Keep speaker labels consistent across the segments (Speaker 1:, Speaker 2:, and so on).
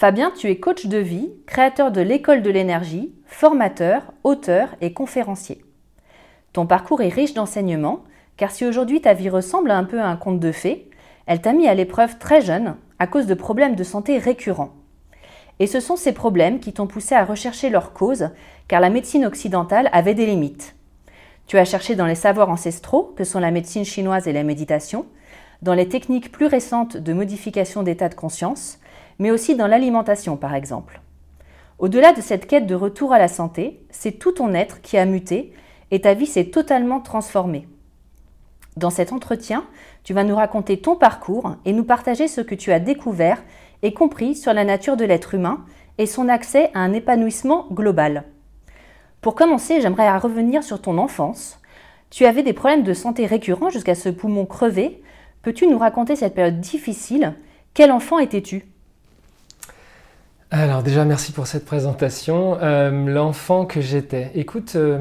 Speaker 1: Fabien, tu es coach de vie, créateur de l'école de l'énergie, formateur, auteur et conférencier. Ton parcours est riche d'enseignements, car si aujourd'hui ta vie ressemble un peu à un conte de fées, elle t'a mis à l'épreuve très jeune à cause de problèmes de santé récurrents. Et ce sont ces problèmes qui t'ont poussé à rechercher leur cause, car la médecine occidentale avait des limites. Tu as cherché dans les savoirs ancestraux, que sont la médecine chinoise et la méditation, dans les techniques plus récentes de modification d'état de conscience, mais aussi dans l'alimentation par exemple. Au-delà de cette quête de retour à la santé, c'est tout ton être qui a muté et ta vie s'est totalement transformée. Dans cet entretien, tu vas nous raconter ton parcours et nous partager ce que tu as découvert et compris sur la nature de l'être humain et son accès à un épanouissement global. Pour commencer, j'aimerais revenir sur ton enfance. Tu avais des problèmes de santé récurrents jusqu'à ce poumon crevé. Peux-tu nous raconter cette période difficile? Quel enfant étais-tu?
Speaker 2: Alors déjà, merci pour cette présentation. Euh, l'enfant que j'étais. Écoute, euh,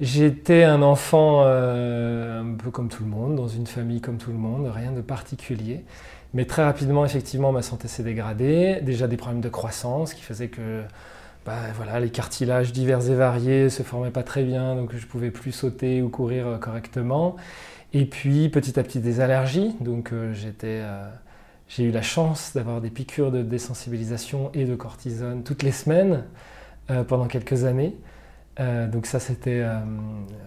Speaker 2: j'étais un enfant euh, un peu comme tout le monde, dans une famille comme tout le monde, rien de particulier. Mais très rapidement, effectivement, ma santé s'est dégradée. Déjà des problèmes de croissance qui faisaient que bah, voilà, les cartilages divers et variés se formaient pas très bien, donc je pouvais plus sauter ou courir correctement. Et puis petit à petit des allergies, donc j'étais j'ai eu la chance d'avoir des piqûres de désensibilisation et de cortisone toutes les semaines euh, pendant quelques années. Euh, donc ça c'était euh,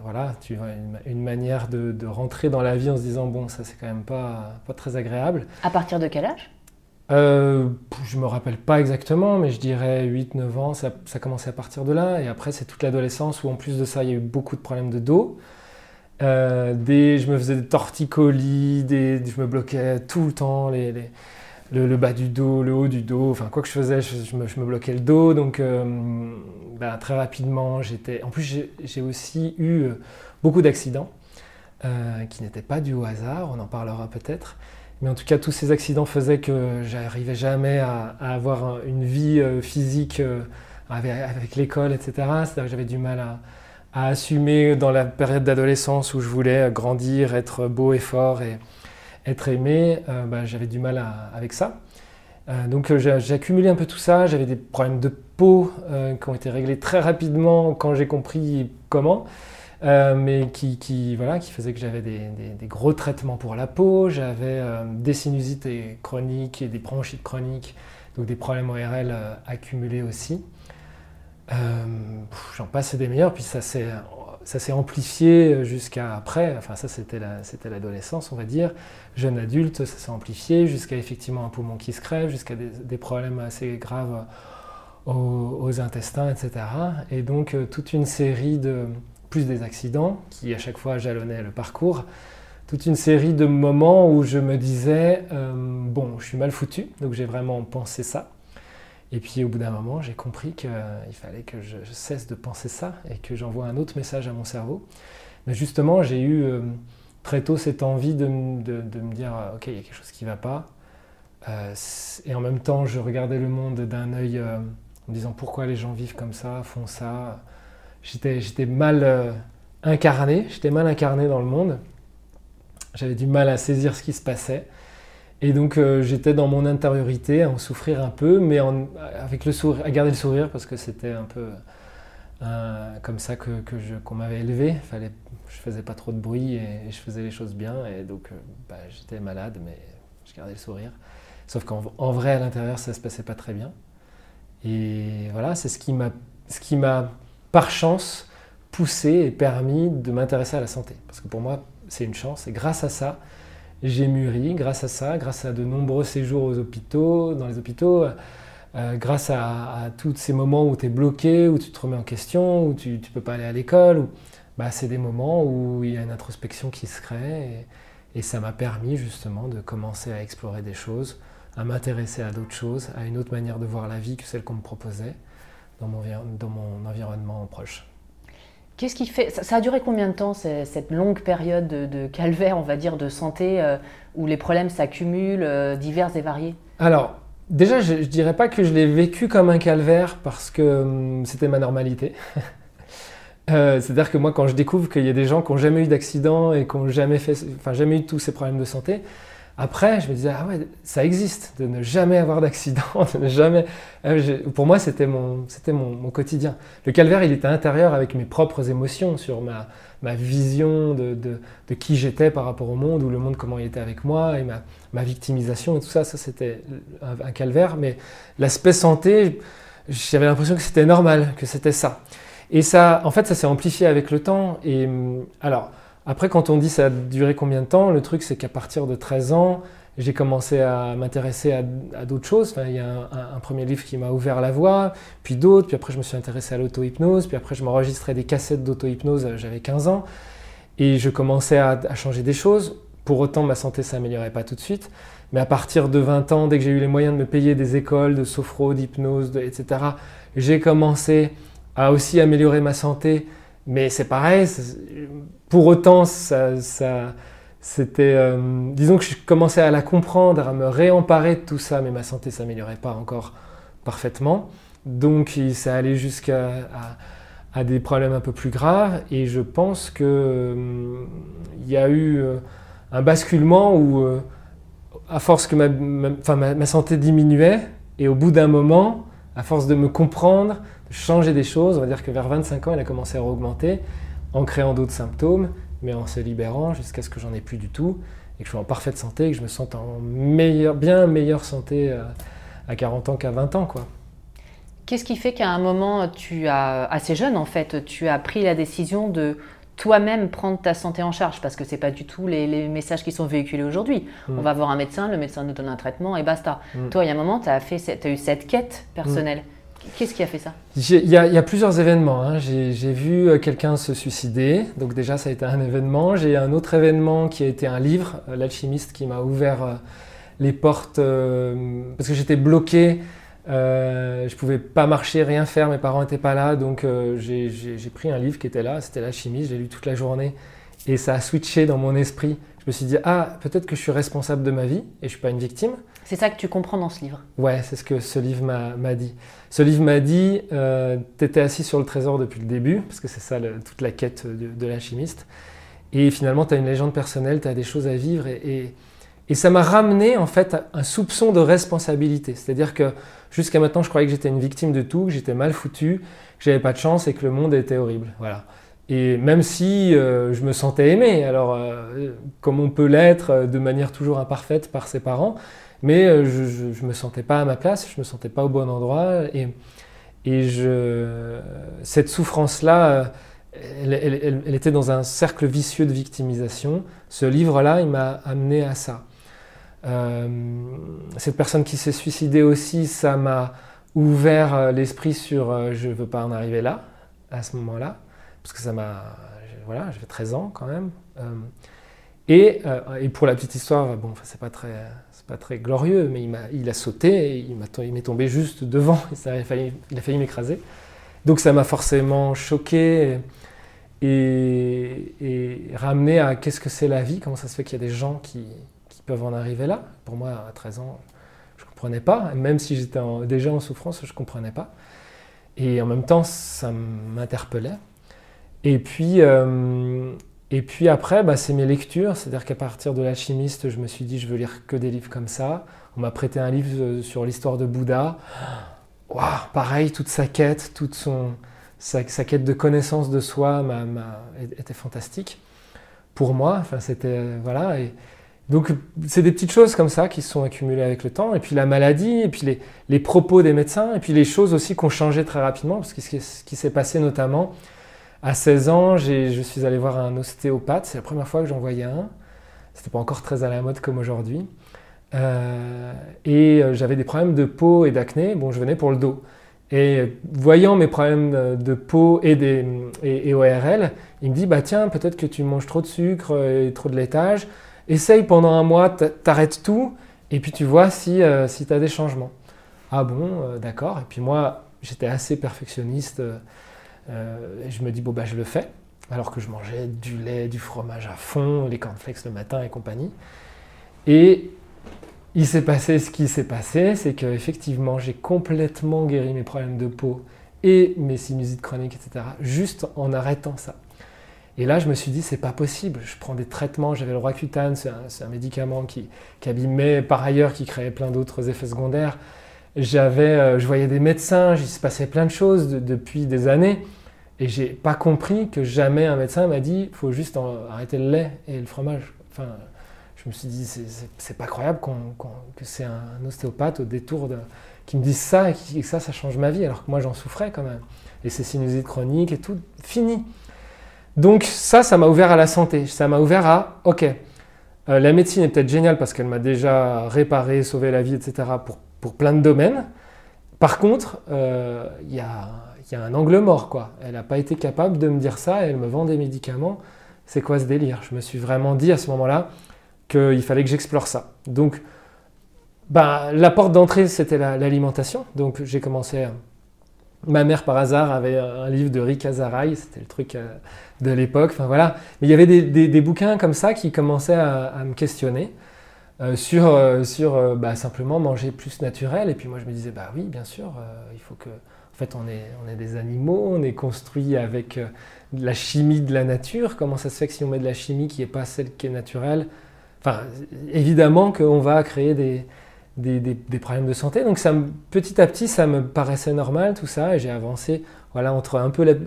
Speaker 2: voilà, tu vois, une, manière de, rentrer dans la vie en se disant bon ça c'est quand même pas, pas très agréable.
Speaker 1: À partir de quel âge?
Speaker 2: Je me rappelle pas exactement mais je dirais 8-9 ans, ça, ça commençait à partir de là et après c'est toute l'adolescence où en plus de ça il y a eu beaucoup de problèmes de dos. Euh, des, je me faisais des torticolis, des, je me bloquais tout le temps les, le, bas du dos, le haut du dos, enfin quoi que je faisais, je, me, bloquais le dos. Donc euh, ben, très rapidement, j'étais. En plus, j'ai aussi eu euh, beaucoup d'accidents qui n'étaient pas dus au hasard, on en parlera peut-être. Mais en tout cas, tous ces accidents faisaient que j'arrivais jamais à, avoir une vie physique avec, avec l'école, etc. C'est-à-dire que j'avais du mal à, à assumer dans la période d'adolescence où je voulais grandir, être beau et fort et être aimé, euh, bah, j'avais du mal avec ça. Euh, donc euh, j'ai accumulé un peu tout ça, j'avais des problèmes de peau qui ont été réglés très rapidement quand j'ai compris comment, mais qui, qui, voilà, qui faisaient que j'avais des, des, gros traitements pour la peau, j'avais des sinusites chroniques et des bronchites chroniques, donc des problèmes ORL accumulés aussi. Euh, j'en passe des meilleurs, puis ça s'est amplifié jusqu'à après, enfin ça c'était l'adolescence on va dire, jeune adulte, ça s'est amplifié jusqu'à effectivement un poumon qui se crève, jusqu'à des, problèmes assez graves aux, intestins, etc. Et donc euh, toute une série de, plus des accidents qui à chaque fois jalonnaient le parcours, toute une série de moments où je me disais, euh, bon je suis mal foutu, donc j'ai vraiment pensé ça. Et puis au bout d'un moment, j'ai compris qu'il fallait que je, cesse de penser ça et que j'envoie un autre message à mon cerveau. Mais justement, j'ai eu euh, très tôt cette envie de, me dire, ok, il y a quelque chose qui ne va pas. Euh, et en même temps, je regardais le monde d'un œil euh, en me disant pourquoi les gens vivent comme ça, font ça? J'étais mal incarné, j'étais mal incarné dans le monde. J'avais du mal à saisir ce qui se passait. Et donc euh, j'étais dans mon intériorité à en souffrir un peu, mais avec le sourire, à garder le sourire parce que c'était un peu euh, comme ça que, qu'on m'avait élevé. Fallait, je faisais pas trop de bruit et, je faisais les choses bien. Et donc euh, bah, j'étais malade, mais je gardais le sourire. Sauf qu'en vrai à l'intérieur ça se passait pas très bien. Et voilà, c'est ce qui m'a, ce qui m'a par chance poussé et permis de m'intéresser à la santé. Parce que pour moi c'est une chance et grâce à ça j'ai mûri grâce à ça, grâce à de nombreux séjours aux hôpitaux, dans les hôpitaux, euh, grâce à, tous ces moments où tu es bloqué, où tu te remets en question, où tu ne peux pas aller à l'école. Bah, c'est des moments où il y a une introspection qui se crée et, ça m'a permis justement de commencer à explorer des choses, à m'intéresser à d'autres choses, à une autre manière de voir la vie que celle qu'on me proposait dans mon environnement proche.
Speaker 1: Qu'est-ce qui fait ça, a duré combien de temps cette longue période de, calvaire, on va dire, de santé euh, où les problèmes s'accumulent, euh, divers et variés?
Speaker 2: Alors, déjà, je, ne dirais pas que je l'ai vécu comme un calvaire parce que hum, c'était ma normalité. Euh, c'est-à-dire que moi, quand je découvre qu'il y a des gens qui n'ont jamais eu d'accident et qui n'ont jamais fait, enfin, jamais eu tous ces problèmes de santé, après, je me disais, ah ouais, ça existe, de ne jamais avoir d'accident, de ne jamais... Euh, pour moi, c'était mon, mon, quotidien. Le calvaire, il était intérieur avec mes propres émotions sur ma, ma vision de, de, qui j'étais par rapport au monde, ou le monde, comment il était avec moi, et ma, ma victimisation et tout ça, ça c'était un, calvaire. Mais l'aspect santé, j'avais l'impression que c'était normal, que c'était ça. Et ça, en fait, ça s'est amplifié avec le temps. Et alors, après, quand on dit ça a duré combien de temps, le truc c'est qu'à partir de 13 ans, j'ai commencé à m'intéresser à, d'autres choses. il y a un, premier livre qui m'a ouvert la voie, puis d'autres, puis après je me suis intéressé à l'auto-hypnose, puis après je m'enregistrais des cassettes d'auto-hypnose, euh, j'avais 15 ans, et je commençais à, changer des choses. Pour autant, ma santé s'améliorait pas tout de suite. Mais à partir de 20 ans, dès que j'ai eu les moyens de me payer des écoles de sophro, d'hypnose, etc., j'ai commencé à aussi améliorer ma santé. Mais c'est pareil, pour autant, ça, c'était. Euh, disons que je commençais à la comprendre, à me réemparer de tout ça, mais ma santé ne s'améliorait pas encore parfaitement. Donc, ça allait jusqu'à des problèmes un peu plus graves. Et je pense qu'il euh, y a eu euh, un basculement où, à force que ma, ma santé diminuait, et au bout d'un moment, à force de me comprendre, de changer des choses, on va dire que vers 25 ans, elle a commencé à augmenter en créant d'autres symptômes, mais en se libérant jusqu'à ce que j'en ai plus du tout et que je sois en parfaite santé et que je me sente en bien meilleure santé euh, à 40 ans qu'à 20 ans. quoi.
Speaker 1: Qu'est-ce qui fait qu'à un moment, tu as, assez jeune en fait, tu as pris la décision de toi-même prendre ta santé en charge Parce que ce n'est pas du tout les, messages qui sont véhiculés aujourd'hui. Mm. On va voir un médecin, le médecin nous donne un traitement et basta. Mm. Toi, il y a un moment, tu as, as, eu cette quête personnelle. Mm. Qu'est-ce qui a fait ça?
Speaker 2: Il y, a plusieurs événements. Hein. J'ai vu euh, quelqu'un se suicider, donc déjà ça a été un événement. J'ai un autre événement qui a été un livre, euh, L'alchimiste, qui m'a ouvert euh, les portes parce que j'étais bloqué. Je ne pouvais pas marcher, rien faire, mes parents n'étaient pas là, donc j'ai pris un livre qui était là, c'était L'alchimiste, j'ai lu toute la journée et ça a switché dans mon esprit. Je me suis dit, ah, peut-être que je suis responsable de ma vie et je ne suis pas une victime.
Speaker 1: C'est ça que tu comprends dans ce livre
Speaker 2: Ouais, c'est ce que ce livre m'a dit. Ce livre m'a dit, euh, tu étais assis sur le trésor depuis le début, parce que c'est ça toute la quête de, l'alchimiste. Et finalement, tu as une légende personnelle, tu as des choses à vivre. Et, ça m'a ramené en fait un soupçon de responsabilité. C'est-à-dire que jusqu'à maintenant, je croyais que j'étais une victime de tout, que j'étais mal foutu, que j'avais pas de chance et que le monde était horrible. Voilà. Et même si euh, je me sentais aimé, alors euh, comme on peut l'être de manière toujours imparfaite par ses parents, mais euh, je ne me sentais pas à ma place, je me sentais pas au bon endroit. Et, et je, cette souffrance-là, elle, elle, était dans un cercle vicieux de victimisation. Ce livre-là, il m'a amené à ça. Euh, cette personne qui s'est suicidée aussi, ça m'a ouvert euh, l'esprit sur je ne veux pas en arriver là, à ce moment-là, parce que ça m'a. Voilà, j'avais 13 ans quand même. Et, pour la petite histoire, bon, c'est pas très, pas très glorieux, mais il, a, sauté il m'est tombé juste devant. Et a failli, il a failli m'écraser. Donc ça m'a forcément choqué et, ramené à qu'est-ce que c'est la vie, comment ça se fait qu'il y a des gens qui, qui, peuvent en arriver là. Pour moi, à 13 ans, je ne comprenais pas. Même si j'étais déjà en souffrance, je ne comprenais pas. Et en même temps, ça m'interpellait. Et puis, euh, et puis après, bah, c'est mes lectures. C'est-à-dire qu'à partir de l'alchimiste, je me suis dit, je veux lire que des livres comme ça. On m'a prêté un livre euh, sur l'histoire de Bouddha. Wow, pareil, toute sa quête, toute sa, quête de connaissance de soi était fantastique pour moi. Enfin, c'était voilà. Et donc, c'est des petites choses comme ça qui se sont accumulées avec le temps. Et puis la maladie, et puis les, propos des médecins, et puis les choses aussi qui ont changé très rapidement, parce que ce qui s'est passé notamment à 16 ans, je suis allé voir un ostéopathe. C'est la première fois que j'en voyais un. C'était pas encore très à la mode comme aujourd'hui. Euh, et euh, j'avais des problèmes de peau et d'acné. Bon, je venais pour le dos. Et voyant mes problèmes de peau et, des, et, ORL, il me dit bah tiens, peut-être que tu manges trop de sucre et trop de laitage. Essaye pendant un mois, t'arrêtes tout, et puis tu vois si, euh, si tu as des changements. Ah bon, d'accord. Et puis moi, j'étais assez perfectionniste. et je me dis bon bah je le fais. Alors que je mangeais du lait, du fromage à fond, les cornflakes le matin et compagnie. Et il s'est passé ce qui s'est passé, c'est qu'effectivement, j'ai complètement guéri mes problèmes de peau et mes sinusites chroniques, etc., juste en arrêtant ça. Et là, je me suis dit, c'est pas possible. Je prends des traitements. J'avais le Roaccutane, c'est un, médicament qui, qui, abîmait par ailleurs, qui créait plein d'autres effets secondaires. J'avais, euh, je voyais des médecins, il se passait plein de choses depuis des années. Et j'ai pas compris que jamais un médecin m'a dit, il faut juste arrêter le lait et le fromage. Enfin, je me suis dit, c'est pas croyable que c'est un ostéopathe au détour de, qui me dise ça et que ça, ça change ma vie, alors que moi j'en souffrais quand même. Et ces sinusites chroniques et tout, fini. Donc ça, ça m'a ouvert à la santé. Ça m'a ouvert à, ok, euh, la médecine est peut-être géniale parce qu'elle m'a déjà réparé, sauvé la vie, etc. pour, plein de domaines. Par contre, euh, il y, a, un angle mort, quoi. Elle n'a pas été capable de me dire ça elle me vend des médicaments. C'est quoi ce délire? Je me suis vraiment dit à ce moment-là, qu'il fallait que j'explore ça. Donc, bah, la porte d'entrée, c'était l'alimentation. Donc, j'ai commencé à... Ma mère, par hasard, avait un livre de Rick Azaray, c'était le truc euh, de l'époque. Enfin, voilà. Mais il y avait des, bouquins comme ça qui commençaient à, me questionner euh, sur, euh, sur bah, simplement manger plus naturel. Et puis moi, je me disais, bah oui, bien sûr, il faut que... En fait, on est, des animaux, on est construit avec la chimie de la nature. Comment ça se fait que si on met de la chimie qui n'est pas celle qui est naturelle, Enfin, évidemment qu'on va créer des, des, problèmes de santé. Donc ça, petit à petit, ça me paraissait normal tout ça, et j'ai avancé voilà, entre un peu,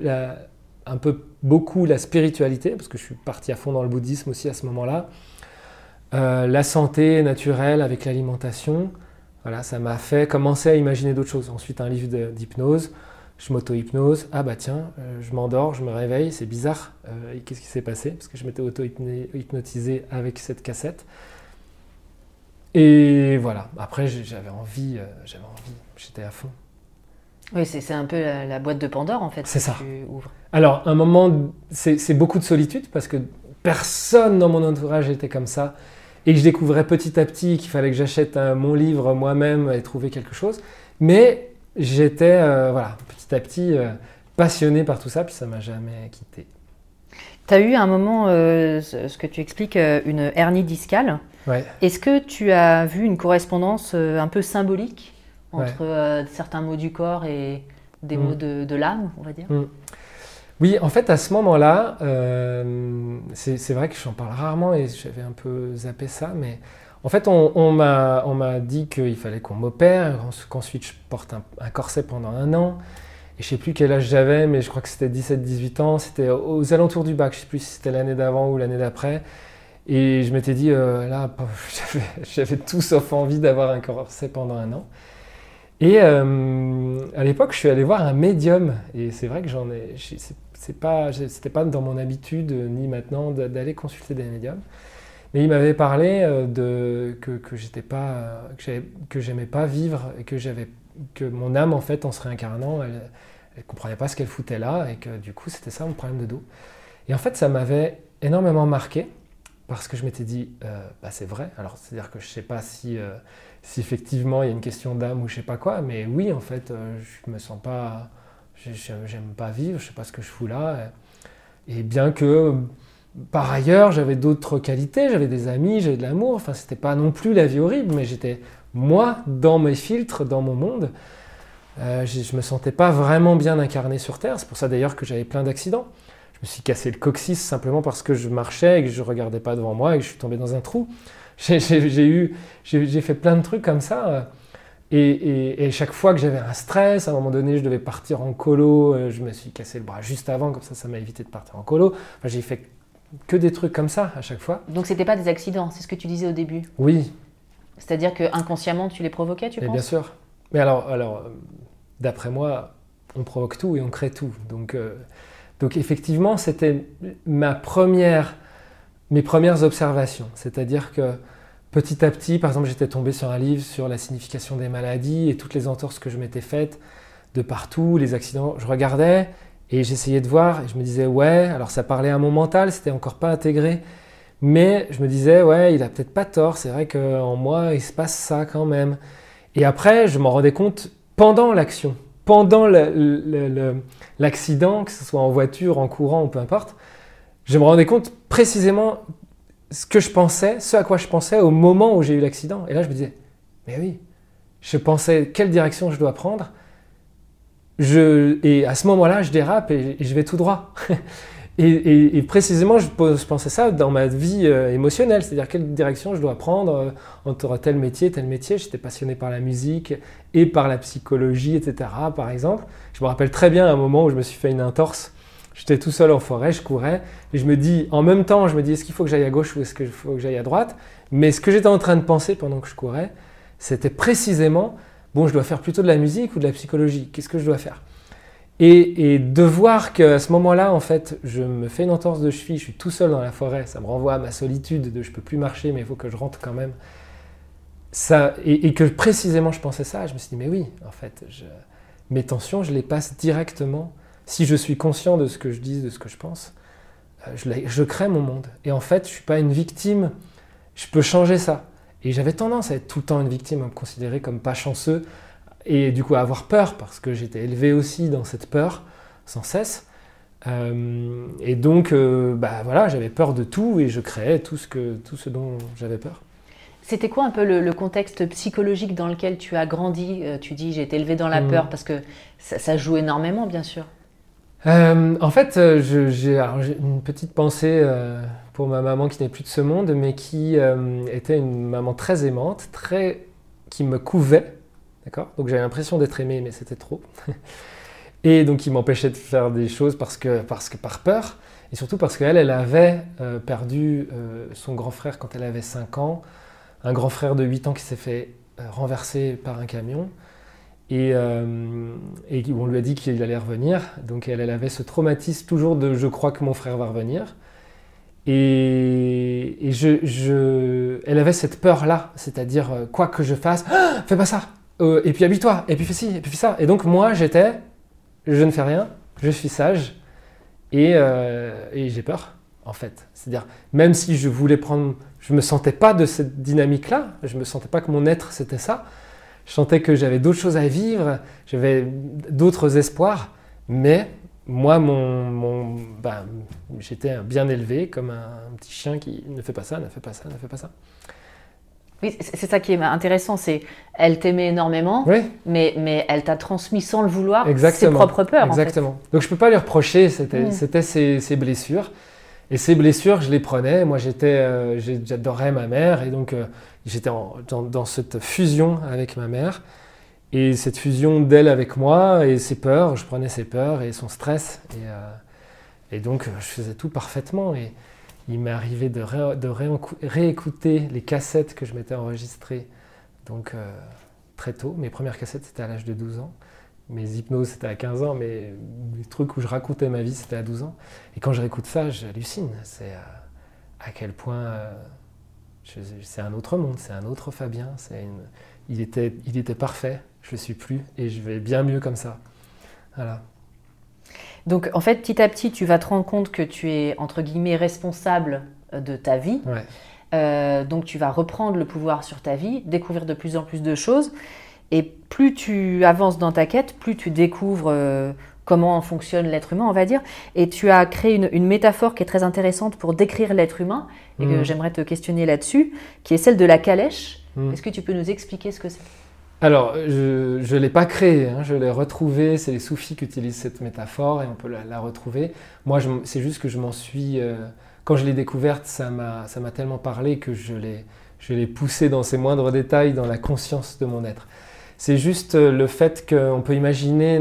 Speaker 2: un peu beaucoup la spiritualité, parce que je suis parti à fond dans le bouddhisme aussi à ce moment-là, euh, la santé naturelle avec l'alimentation. Voilà, ça m'a fait commencer à imaginer d'autres choses. Ensuite, un livre d'hypnose je m'auto-hypnose, ah bah tiens, euh, je m'endors, je me réveille, c'est bizarre, euh, qu'est-ce qui s'est passé? Parce que je m'étais auto-hypnotisé avec cette cassette. Et voilà, après j'avais envie, euh, j'avais envie, j'étais à fond.
Speaker 1: Oui, c'est un peu la, boîte de Pandore en fait.
Speaker 2: C'est ça. Tu ouvres. Alors, un moment, c'est beaucoup de solitude parce que personne dans mon entourage était comme ça et que je découvrais petit à petit qu'il fallait que j'achète mon livre moi-même et trouver quelque chose. Mais j'étais, voilà, petit à petit euh, passionné par tout ça, puis ça m'a jamais quitté.
Speaker 1: Tu as eu à un moment, euh, ce que tu expliques, euh, une hernie discale?
Speaker 2: Ouais.
Speaker 1: Est-ce que tu as vu une correspondance un peu symbolique entre certains mots du corps et des mots mm. de, l'âme, on va dire? Mm.
Speaker 2: Oui, en fait, à ce moment-là, c'est vrai que j'en parle rarement et j'avais un peu zappé ça, mais en fait, on, on m'a dit qu'il fallait qu'on m'opère, qu'ensuite je porte un, un, corset pendant un an, et je sais plus quel âge j'avais, mais je crois que c'était 17-18 ans. C'était aux alentours du bac. Je sais plus si c'était l'année d'avant ou l'année d'après. Et je m'étais dit, euh, là, j'avais tout sauf envie d'avoir un corset pendant un an. Et euh, à l'époque, je suis allé voir un médium. Et c'est vrai que j'en ai. C'est pas, pas dans mon habitude, ni maintenant, d'aller consulter des médiums. Mais il m'avait parlé euh, de que, que j'étais pas, que j'aimais pas vivre et que j'avais que mon âme, en fait, en se réincarnant, elle ne comprenait pas ce qu'elle foutait là, et que du coup, c'était ça mon problème de dos. Et en fait, ça m'avait énormément marqué. Parce que je m'étais dit, euh, bah, c'est vrai. Alors, c'est-à-dire que je ne sais pas si, euh, si effectivement il y a une question d'âme ou je ne sais pas quoi, mais oui, en fait, euh, je me sens pas. J'aime pas vivre, je ne sais pas ce que je fous là. Et bien que, par ailleurs, j'avais d'autres qualités, j'avais des amis, j'avais de l'amour, enfin, c'était pas non plus la vie horrible, mais j'étais, moi, dans mes filtres, dans mon monde. je ne me sentais pas vraiment bien incarné sur Terre. C'est pour ça d'ailleurs que j'avais plein d'accidents me suis cassé le coccyx simplement parce que je marchais et que je ne regardais pas devant moi et que je suis tombé dans un trou. J'ai eu, j'ai fait plein de trucs comme ça. Euh, et, et, chaque fois que j'avais un stress, à un moment donné, je devais partir en colo, euh, je me suis cassé le bras juste avant, comme ça, ça m'a évité de partir en colo. Enfin, j'ai fait que des trucs comme ça à chaque fois.
Speaker 1: Donc c'était pas des accidents, c'est ce que tu disais au début.
Speaker 2: Oui.
Speaker 1: C'est-à-dire que inconsciemment tu les provoquais, tu penses?
Speaker 2: Bien sûr. Mais alors, alors euh, d'après moi, on provoque tout et on crée tout. Donc donc effectivement, c'était ma première, mes premières observations. C'est-à-dire que petit à petit, par exemple, j'étais tombé sur un livre sur la signification des maladies et toutes les entorses que je m'étais faites de partout, les accidents. Je regardais et j'essayais de voir et je me disais, ouais, alors ça parlait à mon mental, c'était encore pas intégré. Mais je me disais, ouais, il a peut-être pas tort, c'est vrai qu'en moi, il se passe ça quand même. Et après, je m'en rendais compte pendant l'action pendant l'accident, que ce soit en voiture, en courant ou peu importe, je me rendais compte précisément ce que je pensais, ce à quoi je pensais au moment où j'ai eu l'accident. Et là, je me disais, mais oui, je pensais quelle direction je dois prendre. Et à ce moment-là, je dérape et, je vais tout droit. Et, précisément, je, pensais ça dans ma vie euh, émotionnelle, c'est-à-dire quelle direction je dois prendre euh, entre tel métier, tel métier. J'étais passionné par la musique et par la psychologie, etc. Par exemple, je me rappelle très bien un moment où je me suis fait une entorse. J'étais tout seul en forêt, je courais et je me dis, en même temps, je me dis, est-ce qu'il faut que j'aille à gauche ou est-ce qu'il faut que j'aille à droite? Mais ce que j'étais en train de penser pendant que je courais, c'était précisément, bon, je dois faire plutôt de la musique ou de la psychologie. Qu'est-ce que je dois faire? Et, de voir qu'à ce moment-là, en fait, je me fais une entorse de cheville, je suis tout seul dans la forêt, ça me renvoie à ma solitude de je peux plus marcher, mais il faut que je rentre quand même. Ça, et, que précisément je pensais ça, je me suis dit, mais oui, en fait, mes tensions, je les passe directement. Si je suis conscient de ce que je dis, de ce que je pense, euh, je, je crée mon monde. Et en fait, je ne suis pas une victime, je peux changer ça. Et j'avais tendance à être tout le temps une victime, à me considérer comme pas chanceux, et du coup avoir peur, parce que j'étais élevé aussi dans cette peur sans cesse. Euh, et donc, euh, bah, voilà, j'avais peur de tout et je créais tout ce, que, tout ce dont j'avais peur.
Speaker 1: C'était quoi un peu le, contexte psychologique dans lequel tu as grandi? Euh, Tu dis j'ai été élevé dans la hmm. peur parce que ça, joue énormément, bien sûr.
Speaker 2: en fait, j'ai une petite pensée pour ma maman qui n'est plus de ce monde, mais qui était une maman très aimante, très, qui me couvait D'accord? Donc j'avais l'impression d'être aimé, mais c'était trop. et donc il m'empêchait de faire des choses parce que, parce que par peur, et surtout parce qu'elle, elle avait euh, perdu euh, son grand frère quand elle avait 5 ans, un grand frère de 8 ans qui s'est fait euh, renverser par un camion. Et, on lui a dit qu'il allait revenir. Donc elle, elle, avait ce traumatisme toujours de je crois que mon frère va revenir. Et, je, je, elle avait cette peur-là, c'est-à-dire quoi que je fasse, ah, fais pas ça, euh, et puis habille-toi, et puis fais ci, et puis fais ça. Et donc moi j'étais, je ne fais rien, je suis sage, euh, et, j'ai peur, en fait. C'est-à-dire, même si je voulais prendre, je me sentais pas de cette dynamique-là, je me sentais pas que mon être c'était ça, je sentais que j'avais d'autres choses à vivre, j'avais d'autres espoirs, mais moi, mon, mon ben, j'étais bien élevé comme un petit chien qui ne fait pas ça, ne fait pas ça, ne fait pas ça.
Speaker 1: Oui, c'est ça qui est intéressant, c'est elle t'aimait énormément, mais, mais elle t'a transmis sans le vouloir ses propres peurs.
Speaker 2: Exactement. Donc je peux pas lui reprocher, c'était mm. ses, blessures. Et ces blessures, je les prenais. Moi, j'étais, euh, j'adorais ma mère, et donc euh, j'étais dans, cette fusion avec ma mère. Et cette fusion d'elle avec moi, et ses peurs, je prenais ses peurs et son stress. Et, euh, et donc, je faisais tout parfaitement. Et, il m'est arrivé de, réécouter les cassettes que je m'étais enregistrées donc, euh, très tôt. Mes premières cassettes, c'était à l'âge de 12 ans. Mes hypnoses, c'était à 15 ans, mais les trucs où je racontais ma vie, c'était à 12 ans. Et quand je réécoute ça, j'hallucine. C'est euh, à quel point euh, c'est un autre monde, c'est un autre Fabien. il, était, parfait, je ne suis plus, et je vais bien mieux comme ça. Voilà.
Speaker 1: Donc en fait, petit à petit, tu vas te rendre compte que tu es, entre guillemets, responsable de ta vie. donc tu vas reprendre le pouvoir sur ta vie, découvrir de plus en plus de choses. Et plus tu avances dans ta quête, plus tu découvres comment fonctionne l'être humain, on va dire. Et tu as créé une, métaphore qui est très intéressante pour décrire l'être humain, et que mmh. j'aimerais te questionner là-dessus, qui est celle de la calèche. Mmh. Est-ce que tu peux nous expliquer ce que c'est?
Speaker 2: Alors, je ne l'ai pas créé, hein, je l'ai retrouvé, c'est les soufis qui utilisent cette métaphore et on peut la, retrouver. Moi, c'est juste que je m'en suis... Euh, quand je l'ai découverte, ça m'a tellement parlé que je l'ai poussé dans ses moindres détails, dans la conscience de mon être. C'est juste euh, le fait qu'on peut imaginer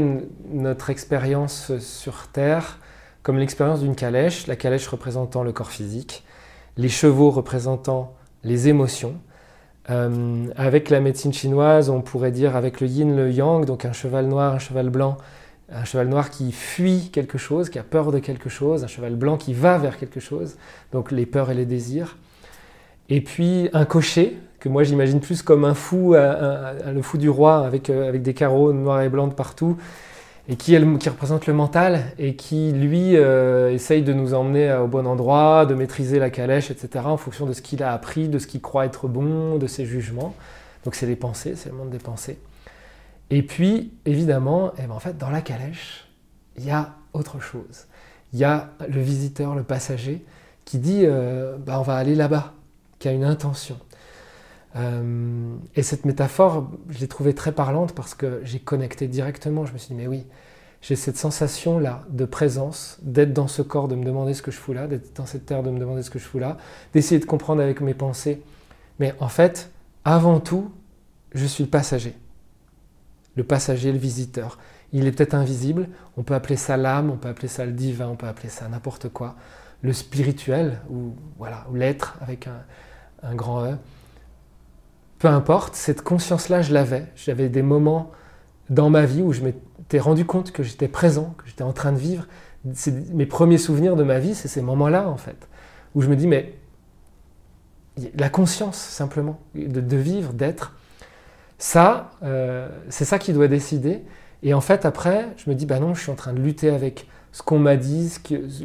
Speaker 2: notre expérience sur Terre comme l'expérience d'une calèche, la calèche représentant le corps physique, les chevaux représentant les émotions. Euh, avec la médecine chinoise, on pourrait dire avec le yin, le yang, donc un cheval noir, un cheval blanc, un cheval noir qui fuit quelque chose, qui a peur de quelque chose, un cheval blanc qui va vers quelque chose, donc les peurs et les désirs. Et puis un cocher, que moi j'imagine plus comme un fou, le fou du roi, avec, euh, avec des carreaux noirs et blancs partout, et qui, représente le mental, et qui, lui, euh, essaye de nous emmener au bon endroit, de maîtriser la calèche, etc., en fonction de ce qu'il a appris, de ce qu'il croit être bon, de ses jugements. Donc c'est les pensées, c'est le monde des pensées. Et puis, évidemment, eh ben, en dans la calèche, il y a autre chose. Il y a le visiteur, le passager, qui dit euh, bah, on va aller là-bas, qui a une intention. Euh, et cette métaphore, je l'ai trouvée très parlante parce que j'ai connecté directement. Je me suis dit, mais oui, j'ai cette sensation-là de présence, d'être dans ce corps, de me demander ce que je fous là, d'être dans cette terre, de me demander ce que je fous là, d'essayer de comprendre avec mes pensées. Mais en fait, avant tout, je suis le passager. Le passager, le visiteur. Il est peut-être invisible, on peut appeler ça l'âme, on peut appeler ça le divin, on peut appeler ça n'importe quoi. Le spirituel, ou voilà, l'être avec un, un grand E peu importe, cette conscience-là, je l'avais. J'avais des moments dans ma vie où je m'étais rendu compte que j'étais présent, que j'étais en train de vivre. Mes premiers souvenirs de ma vie, c'est ces moments-là, en fait, où je me dis, mais la conscience, simplement, de, vivre, d'être, ça, euh, c'est ça qui doit décider. Et en fait, après, je me dis, bah non, je suis en train de lutter avec ce qu'on m'a dit,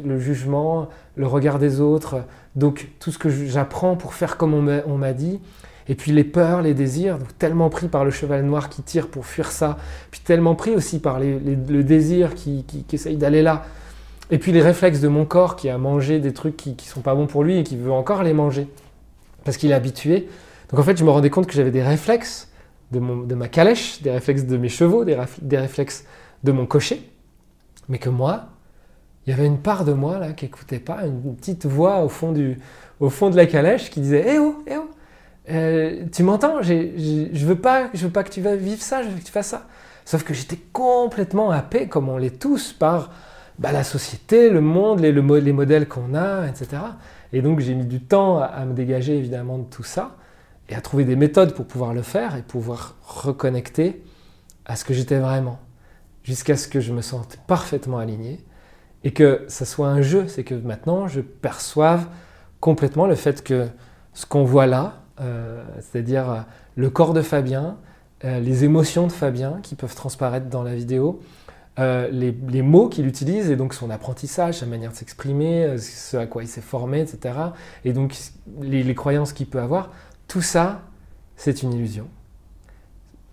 Speaker 2: le jugement, le regard des autres, donc tout ce que j'apprends pour faire comme on m'a dit, et puis les peurs, les désirs, tellement pris par le cheval noir qui tire pour fuir ça, puis tellement pris aussi par le désir qui, essaye d'aller là. Et puis les réflexes de mon corps qui a mangé des trucs qui ne sont pas bons pour lui et qui veut encore les manger, parce qu'il est habitué. Donc en fait, je me rendais compte que j'avais des réflexes de, ma calèche, des réflexes de mes chevaux, des, réflexes de mon cocher, mais que moi, il y avait une part de moi là qui n'écoutait pas, une petite voix au fond, au fond de la calèche qui disait Eh oh, eh oh euh, tu m'entends? Je veux pas, je veux pas que tu vivre ça, je veux que tu fasses ça. Sauf que j'étais complètement happé, comme on l'est tous, par bah, la société, le monde, les, les modèles qu'on a, etc. Et donc j'ai mis du temps à, me dégager évidemment de tout ça et à trouver des méthodes pour pouvoir le faire et pouvoir reconnecter à ce que j'étais vraiment, jusqu'à ce que je me sente parfaitement aligné et que ça soit un jeu, c'est que maintenant je perçoive complètement le fait que ce qu'on voit là, c'est-à-dire euh, le corps de Fabien, euh, les émotions de Fabien qui peuvent transparaître dans la vidéo, les, mots qu'il utilise et donc son apprentissage, sa manière de s'exprimer, ce à quoi il s'est formé, etc. Et donc les, croyances qu'il peut avoir, tout ça, c'est une illusion.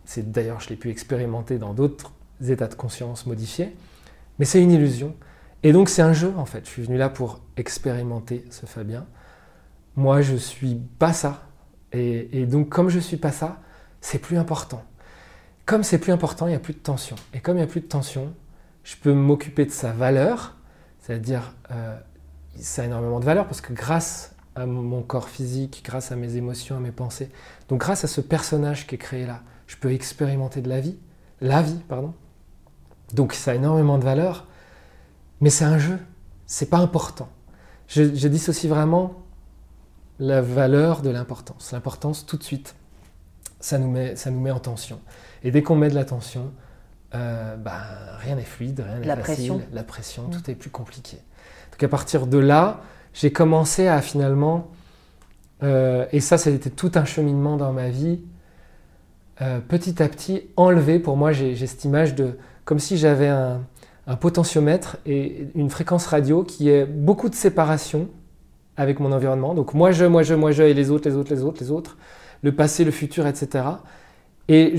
Speaker 2: C'est d'ailleurs, je l'ai pu expérimenter dans d'autres états de conscience modifiés, mais c'est une illusion. Et donc c'est un jeu en fait. Je suis venu là pour expérimenter ce Fabien. Moi, je suis pas ça. Et, donc, comme je ne suis pas ça, c'est plus important. Comme c'est plus important, il n'y a plus de tension. Et comme il n'y a plus de tension, je peux m'occuper de sa valeur, c'est-à-dire, euh, ça a énormément de valeur parce que grâce à mon corps physique, grâce à mes émotions, à mes pensées, donc grâce à ce personnage qui est créé là, je peux expérimenter de la vie, la vie, pardon. Donc ça a énormément de valeur, mais c'est un jeu, c'est pas important. Je, je dissocie vraiment la valeur de l'importance. L'importance, tout de suite, ça nous met, ça nous met en tension. Et dès qu'on met de la tension, euh, bah, rien n'est fluide, rien n'est facile.
Speaker 1: Pression.
Speaker 2: La pression, mm. tout est plus compliqué. Donc à partir de là, j'ai commencé à finalement, euh, et ça, ça a été tout un cheminement dans ma vie, euh, petit à petit enlever, pour moi j'ai cette image de, comme si j'avais un, un potentiomètre et une fréquence radio qui est beaucoup de séparation avec mon environnement. Donc moi, je, moi, je, moi, je, et les autres, les autres, les autres, les autres. Le passé, le futur, etc. Et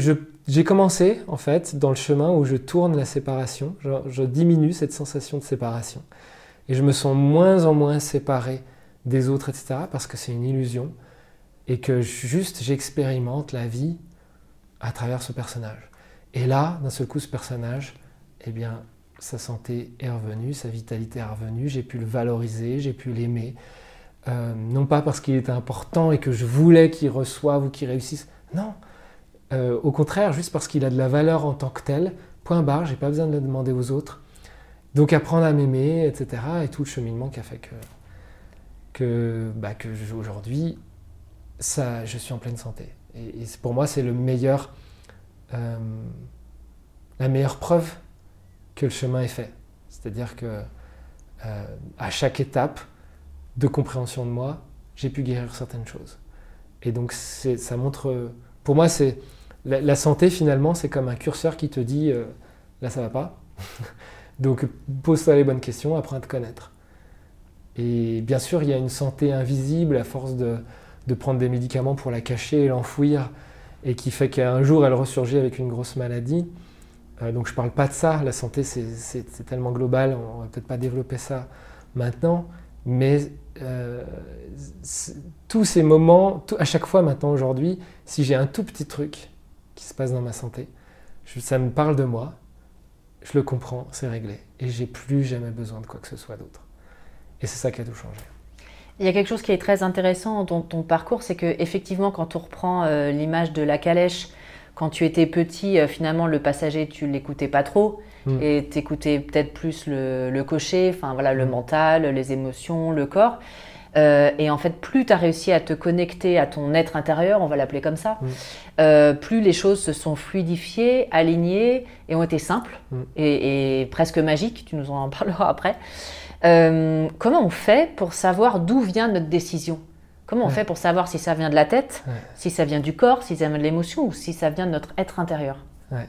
Speaker 2: j'ai commencé, en fait, dans le chemin où je tourne la séparation. je diminue cette sensation de séparation. Et je me sens moins en moins séparé des autres, etc. Parce que c'est une illusion. Et que juste, j'expérimente la vie à travers ce personnage. Et là, d'un seul coup, ce personnage, eh bien, sa santé est revenue, sa vitalité est revenue, j'ai pu le valoriser, j'ai pu l'aimer. Euh, non pas parce qu'il était important et que je voulais qu'il reçoive ou qu'il réussisse, non. Euh, au contraire, juste parce qu'il a de la valeur en tant que tel, point barre, j'ai pas besoin de le demander aux autres. Donc apprendre à m'aimer, etc. Et tout le cheminement qui a fait que, que, bah, que aujourd'hui, ça, je suis en pleine santé. Et, pour moi, c'est le meilleur, euh, la meilleure preuve que le chemin est fait. C'est-à-dire que à chaque étape de compréhension de moi, j'ai pu guérir certaines choses. Et donc ça montre, pour moi, c'est la, santé finalement, c'est comme un curseur qui te dit euh, là ça va pas. donc pose-toi les bonnes questions, apprends à te connaître. Et bien sûr, il y a une santé invisible à force de, prendre des médicaments pour la cacher et l'enfouir, et qui fait qu'un jour elle ressurgit avec une grosse maladie. Euh, donc je parle pas de ça, la santé c'est tellement global, on va peut-être pas développer ça maintenant, mais euh, tous ces moments, à chaque fois maintenant aujourd'hui, si j'ai un tout petit truc qui se passe dans ma santé, ça me parle de moi, je le comprends, c'est réglé, et j'ai plus jamais besoin de quoi que ce soit d'autre. Et c'est ça qui a tout changé.
Speaker 1: Il y a quelque chose qui est très intéressant dans ton parcours, c'est que effectivement, quand on reprend euh, l'image de la calèche, quand tu étais petit, euh, finalement, le passager, tu l'écoutais pas trop, mm. et tu écoutais peut-être plus le, cocher, enfin voilà, le mm. mental, les émotions, le corps. Euh, et en fait, plus tu as réussi à te connecter à ton être intérieur, on va l'appeler comme ça, mm. plus les choses se sont fluidifiées, alignées et ont été simples et, et, presque magiques. Tu nous en parleras après. Euh, comment on fait pour savoir d'où vient notre décision? Comment on fait pour savoir si ça vient de la tête, si ça vient du corps, si ça vient de l'émotion ou si ça vient de notre être intérieur?
Speaker 2: Euh,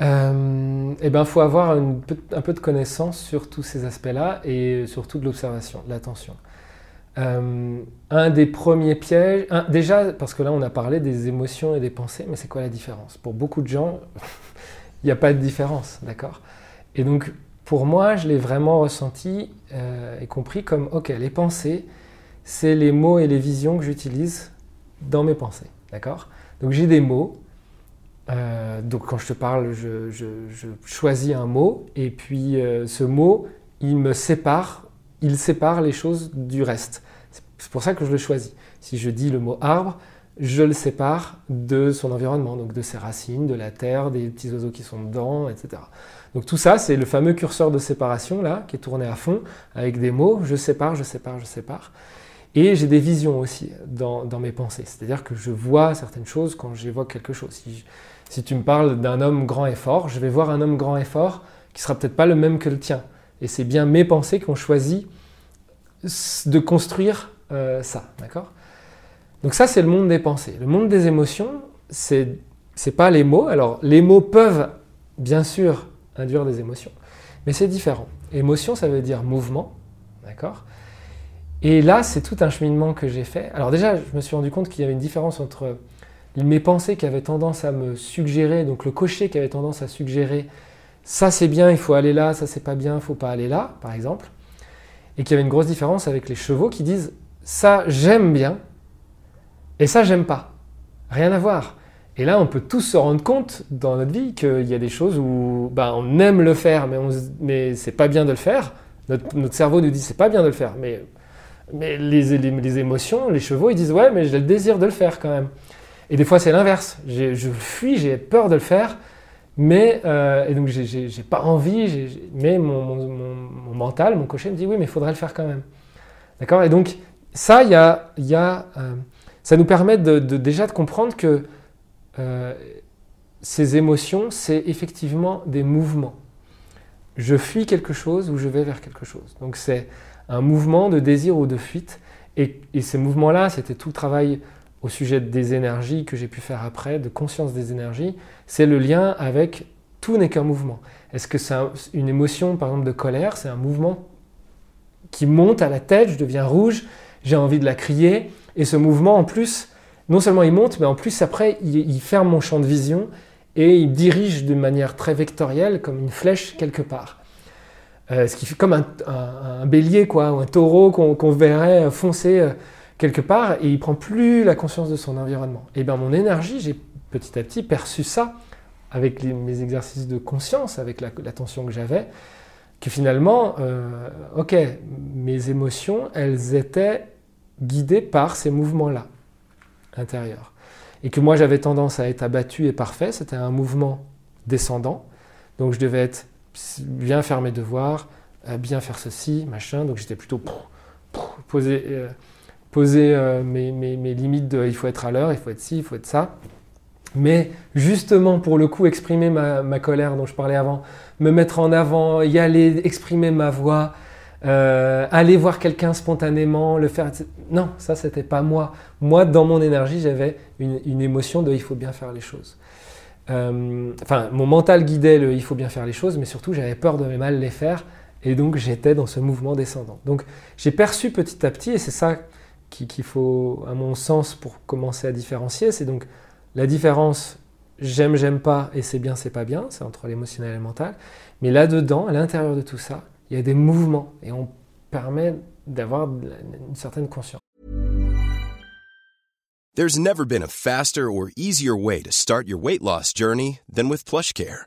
Speaker 2: eh ben, faut avoir un peu de connaissance sur tous ces aspects-là et surtout de l'observation, de l'attention. Euh, un des premiers pièges, déjà parce que là on a parlé des émotions et des pensées, mais c'est quoi la différence? Pour beaucoup de gens, il n'y a pas de différence, d'accord? Et donc pour moi, je l'ai vraiment ressenti euh, et compris comme, ok, les pensées, c'est les mots et les visions que j'utilise dans mes pensées. D'accord? Donc j'ai des mots. Euh, donc quand je te parle, je, choisis un mot et puis euh, ce mot, il me sépare, il sépare les choses du reste. C'est pour ça que je le choisis. Si je dis le mot arbre, je le sépare de son environnement, donc de ses racines, de la terre, des petits oiseaux qui sont dedans, etc. Donc tout ça, c'est le fameux curseur de séparation là, qui est tourné à fond, avec des mots, je sépare, je sépare, je sépare. Et j'ai des visions aussi dans, mes pensées, c'est-à-dire que je vois certaines choses quand j'évoque quelque chose. Si tu me parles d'un homme grand et fort, je vais voir un homme grand et fort qui sera peut-être pas le même que le tien. Et c'est bien mes pensées qui ont choisi de construire euh, ça, d'accord? Donc ça, c'est le monde des pensées. Le monde des émotions, c'est c'est pas les mots. Alors les mots peuvent bien sûr induire des émotions. Mais c'est différent. Émotion, ça veut dire mouvement, d'accord? Et là, c'est tout un cheminement que j'ai fait. Alors déjà, je me suis rendu compte qu'il y avait une différence entre mes pensées qui avaient tendance à me suggérer, donc le cocher qui avait tendance à suggérer ça c'est bien, il faut aller là, ça c'est pas bien, il faut pas aller là, par exemple. Et qu'il y avait une grosse différence avec les chevaux qui disent ça j'aime bien et ça j'aime pas. Rien à voir. Et là, on peut tous se rendre compte dans notre vie qu'il y a des choses où bah, on aime le faire, mais, mais c'est pas bien de le faire. Notre, cerveau nous dit c'est pas bien de le faire, mais, mais les, les, émotions, les chevaux, ils disent ouais, mais j'ai le désir de le faire quand même. Et des fois, c'est l'inverse. Je fuis, j'ai peur de le faire, mais euh, et donc j'ai pas envie, mais mon, mental, mon cocher me dit oui, mais il faudrait le faire quand même. D'accord? Et donc ça, y a, y a euh, ça nous permet déjà de comprendre que euh, ces émotions, c'est effectivement des mouvements. Je fuis quelque chose ou je vais vers quelque chose. Donc c'est un mouvement de désir ou de fuite. Et, ces mouvements-là, c'était tout le travail au sujet des énergies que j'ai pu faire après, de conscience des énergies. C'est le lien avec tout n'est qu'un mouvement. Est-ce que c'est une émotion, par exemple, de colère C'est un mouvement qui monte à la tête, je deviens rouge, j'ai envie de la crier. Et ce mouvement, en plus, non seulement il monte, mais en plus après, il, ferme mon champ de vision et il dirige de manière très vectorielle, comme une flèche quelque part. Euh, ce qui fait comme un, bélier, quoi, ou un taureau qu'on verrait foncer euh, quelque part, et il prend plus la conscience de son environnement. Et bien mon énergie, j'ai petit à petit perçu ça avec mes exercices de conscience, avec l'attention que j'avais, que finalement, euh, ok, mes émotions, elles étaient guidées par ces mouvements-là, intérieurs. Et que moi, j'avais tendance à être abattu et parfait, c'était un mouvement descendant, donc je devais être bien faire mes devoirs, euh, bien faire ceci, machin, donc j'étais plutôt poser, euh, poser mes, mes, limites de il faut être à l'heure, il faut être ci, il faut être ça. Mais justement, pour le coup, exprimer ma, colère dont je parlais avant, me mettre en avant, y aller, exprimer ma voix, euh, aller voir quelqu'un spontanément, le faire. Non, ça, c'était pas moi. Moi, dans mon énergie, j'avais une, émotion de il faut bien faire les choses. Euh, enfin, mon mental guidait le il faut bien faire les choses, mais surtout, j'avais peur de mal les faire. Et donc, j'étais dans ce mouvement descendant. Donc, j'ai perçu petit à petit, et c'est ça qu'il faut, à mon sens, pour commencer à différencier, c'est donc la différence, j'aime, j'aime pas, et c'est bien, c'est pas bien, c'est entre l'émotionnel et le mental. Mais là-dedans, à l'intérieur de tout ça, il y a des mouvements et on permet d'avoir une certaine conscience.
Speaker 3: There's never been a faster or easier way to start your weight loss journey than with PlushCare.